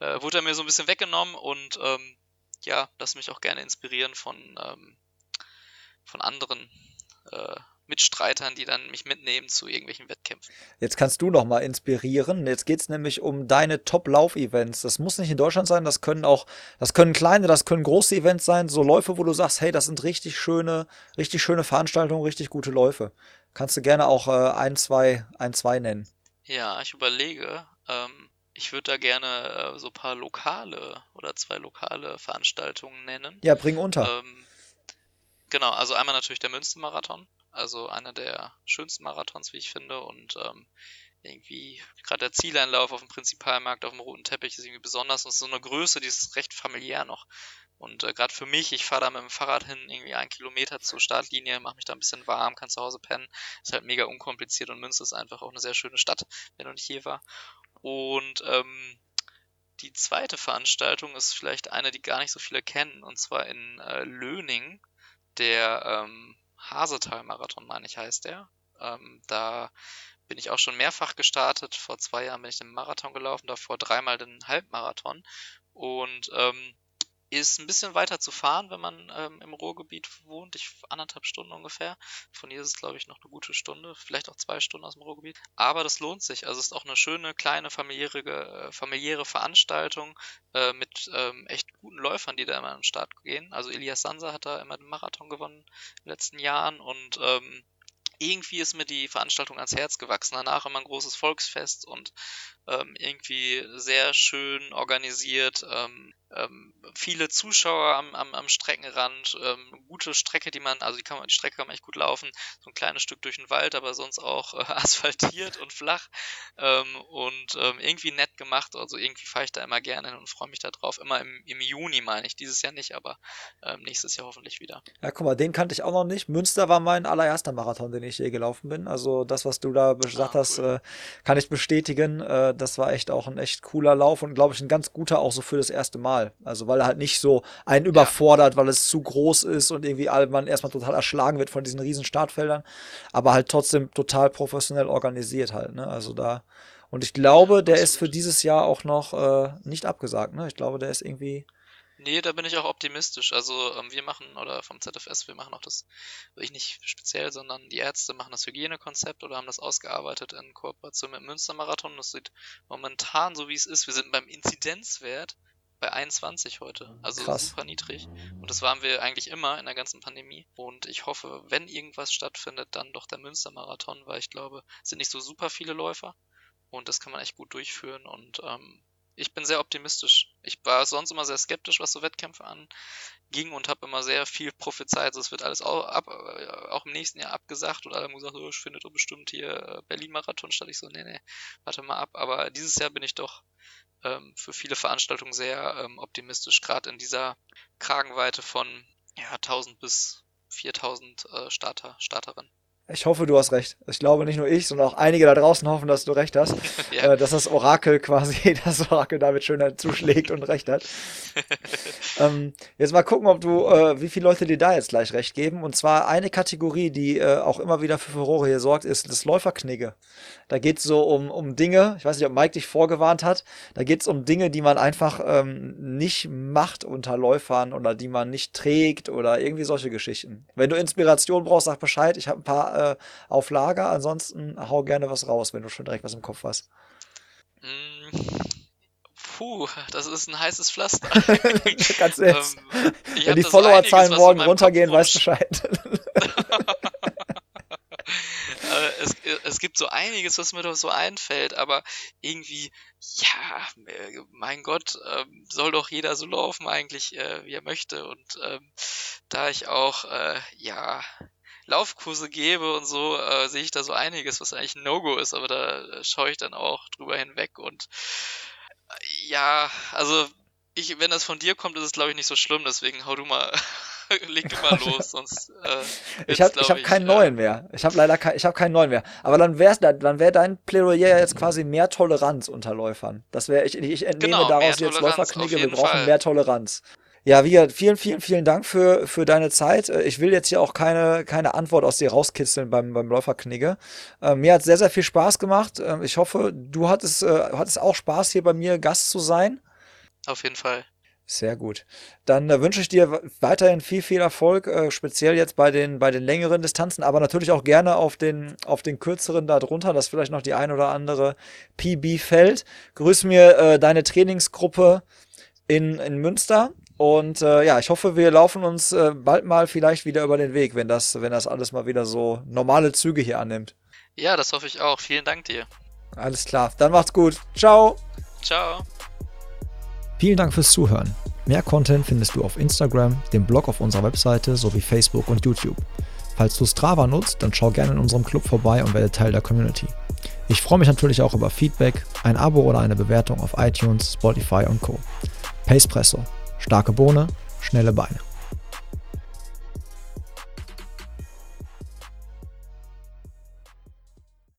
äh, wurde er mir so ein bisschen weggenommen und ähm, ja, lass mich auch gerne inspirieren von, ähm, von anderen äh, Mitstreitern, die dann mich mitnehmen zu irgendwelchen Wettkämpfen. Jetzt kannst du noch mal inspirieren. Jetzt geht es nämlich um deine Top-Lauf-Events. Das muss nicht in Deutschland sein, das können auch, das können kleine, das können große Events sein, so Läufe, wo du sagst, hey, das sind richtig schöne, richtig schöne Veranstaltungen, richtig gute Läufe. Kannst du gerne auch äh, ein, zwei, ein, zwei nennen. Ja, ich überlege. Ähm, ich würde da gerne äh, so ein paar lokale oder zwei lokale Veranstaltungen nennen. Ja, bring unter. Ähm, genau, also einmal natürlich der Münstermarathon. Also einer der schönsten Marathons, wie ich finde. Und ähm, irgendwie gerade der Zieleinlauf auf dem Prinzipalmarkt auf dem roten Teppich ist irgendwie besonders und so eine Größe, die ist recht familiär noch. Und äh, gerade für mich, ich fahre da mit dem Fahrrad hin, irgendwie einen Kilometer zur Startlinie, mache mich da ein bisschen warm, kann zu Hause pennen. Ist halt mega unkompliziert und Münster ist einfach auch eine sehr schöne Stadt, wenn du nicht hier war. Und ähm, die zweite Veranstaltung ist vielleicht eine, die gar nicht so viele kennen, und zwar in äh, Löning, der ähm, Hasetal-Marathon, meine ich, heißt der. Ähm, da bin ich auch schon mehrfach gestartet. Vor zwei Jahren bin ich den Marathon gelaufen, davor dreimal den Halbmarathon. Und ähm, ist ein bisschen weiter zu fahren, wenn man ähm, im Ruhrgebiet wohnt. Ich anderthalb Stunden ungefähr. Von hier ist es, glaube ich, noch eine gute Stunde, vielleicht auch zwei Stunden aus dem Ruhrgebiet. Aber das lohnt sich. Also es ist auch eine schöne, kleine, familiäre, äh, familiäre Veranstaltung äh, mit ähm, echt guten Läufern, die da immer am Start gehen. Also Elias Sansa hat da immer den Marathon gewonnen in den letzten Jahren und ähm, irgendwie ist mir die Veranstaltung ans Herz gewachsen. Danach immer ein großes Volksfest und ähm, irgendwie sehr schön organisiert. Ähm, ähm, viele Zuschauer am, am, am Streckenrand, ähm, gute Strecke, die man, also die, kann man, die Strecke kann man echt gut laufen, so ein kleines Stück durch den Wald, aber sonst auch äh, asphaltiert und flach ähm, und ähm, irgendwie nett gemacht, also irgendwie fahre ich da immer gerne hin und freue mich da drauf, immer im, im Juni meine ich, dieses Jahr nicht, aber ähm, nächstes Jahr hoffentlich wieder. Ja, guck mal, den kannte ich auch noch nicht, Münster war mein allererster Marathon, den ich je gelaufen bin, also das, was du da gesagt ah, hast, äh, kann ich bestätigen, äh, das war echt auch ein echt cooler Lauf und glaube ich ein ganz guter auch so für das erste Mal. Also weil er halt nicht so einen überfordert, ja. weil es zu groß ist und irgendwie man erstmal total erschlagen wird von diesen riesen Startfeldern, aber halt trotzdem total professionell organisiert halt. Ne? Also da und ich glaube, der ist für dieses Jahr auch noch äh, nicht abgesagt. Ne? Ich glaube, der ist irgendwie Nee, da bin ich auch optimistisch. Also ähm, wir machen, oder vom ZFS, wir machen auch das, ich nicht speziell, sondern die Ärzte machen das Hygienekonzept oder haben das ausgearbeitet in Kooperation mit Münstermarathon. Das sieht momentan, so wie es ist, wir sind beim Inzidenzwert bei 21 heute. Also Krass. super niedrig. Und das waren wir eigentlich immer in der ganzen Pandemie. Und ich hoffe, wenn irgendwas stattfindet, dann doch der Münstermarathon, weil ich glaube, es sind nicht so super viele Läufer. Und das kann man echt gut durchführen. Und ähm, ich bin sehr optimistisch. Ich war sonst immer sehr skeptisch, was so Wettkämpfe anging und habe immer sehr viel prophezeit. Also es wird alles auch, ab, äh, auch im nächsten Jahr abgesagt und alle haben gesagt, oh, ich finde doch bestimmt hier äh, Berlin-Marathon statt. Ich so, nee, nee, warte mal ab. Aber dieses Jahr bin ich doch ähm, für viele Veranstaltungen sehr ähm, optimistisch, gerade in dieser Kragenweite von ja, 1000 bis 4000 äh, Starter, Starterinnen. Ich hoffe, du hast recht. Ich glaube, nicht nur ich, sondern auch einige da draußen hoffen, dass du recht hast. ja. äh, dass das Orakel quasi, das Orakel David Schöner zuschlägt und recht hat. ähm, jetzt mal gucken, ob du, äh, wie viele Leute dir da jetzt gleich recht geben. Und zwar eine Kategorie, die äh, auch immer wieder für Furore hier sorgt, ist das Läuferknigge. Da geht es so um, um Dinge, ich weiß nicht, ob Mike dich vorgewarnt hat, da geht es um Dinge, die man einfach ähm, nicht macht unter Läufern oder die man nicht trägt oder irgendwie solche Geschichten. Wenn du Inspiration brauchst, sag Bescheid. Ich habe ein paar äh, auf Lager. Ansonsten hau gerne was raus, wenn du schon direkt was im Kopf hast. Mm, puh, das ist ein heißes Pflaster. Ganz ehrlich. Ähm, wenn die Followerzahlen morgen runtergehen, weißt du Bescheid. Es, es gibt so einiges, was mir doch so einfällt, aber irgendwie, ja, äh, mein Gott, ähm, soll doch jeder so laufen eigentlich, äh, wie er möchte. Und ähm, da ich auch, äh, ja, Laufkurse gebe und so, äh, sehe ich da so einiges, was eigentlich ein No-Go ist, aber da äh, schaue ich dann auch drüber hinweg und äh, ja, also ich, wenn das von dir kommt, ist es glaube ich nicht so schlimm, deswegen hau du mal, leg du mal los, sonst. Äh, ich habe hab keinen äh, neuen mehr. Ich habe leider kein, ich hab keinen neuen mehr. Aber dann wär's, dann wäre dein Plädoyer jetzt quasi mehr Toleranz unter Läufern. Das wäre ich, ich entnehme genau, daraus jetzt Läuferknigge, wir brauchen Fall. mehr Toleranz. Ja, wie gesagt, vielen, vielen, vielen Dank für, für deine Zeit. Äh, ich will jetzt hier auch keine, keine Antwort aus dir rauskitzeln beim, beim Läuferknigge. Äh, mir hat sehr, sehr viel Spaß gemacht. Äh, ich hoffe, du hattest, äh, hattest auch Spaß, hier bei mir Gast zu sein. Auf jeden Fall. Sehr gut. Dann äh, wünsche ich dir weiterhin viel, viel Erfolg, äh, speziell jetzt bei den, bei den längeren Distanzen, aber natürlich auch gerne auf den, auf den kürzeren darunter, dass vielleicht noch die ein oder andere PB fällt. Grüß mir äh, deine Trainingsgruppe in, in Münster und äh, ja, ich hoffe, wir laufen uns äh, bald mal vielleicht wieder über den Weg, wenn das, wenn das alles mal wieder so normale Züge hier annimmt. Ja, das hoffe ich auch. Vielen Dank dir. Alles klar, dann macht's gut. Ciao. Ciao. Vielen Dank fürs Zuhören. Mehr Content findest du auf Instagram, dem Blog auf unserer Webseite sowie Facebook und YouTube. Falls du Strava nutzt, dann schau gerne in unserem Club vorbei und werde Teil der Community. Ich freue mich natürlich auch über Feedback, ein Abo oder eine Bewertung auf iTunes, Spotify und Co. Pacepresso Starke Bohne, schnelle Beine.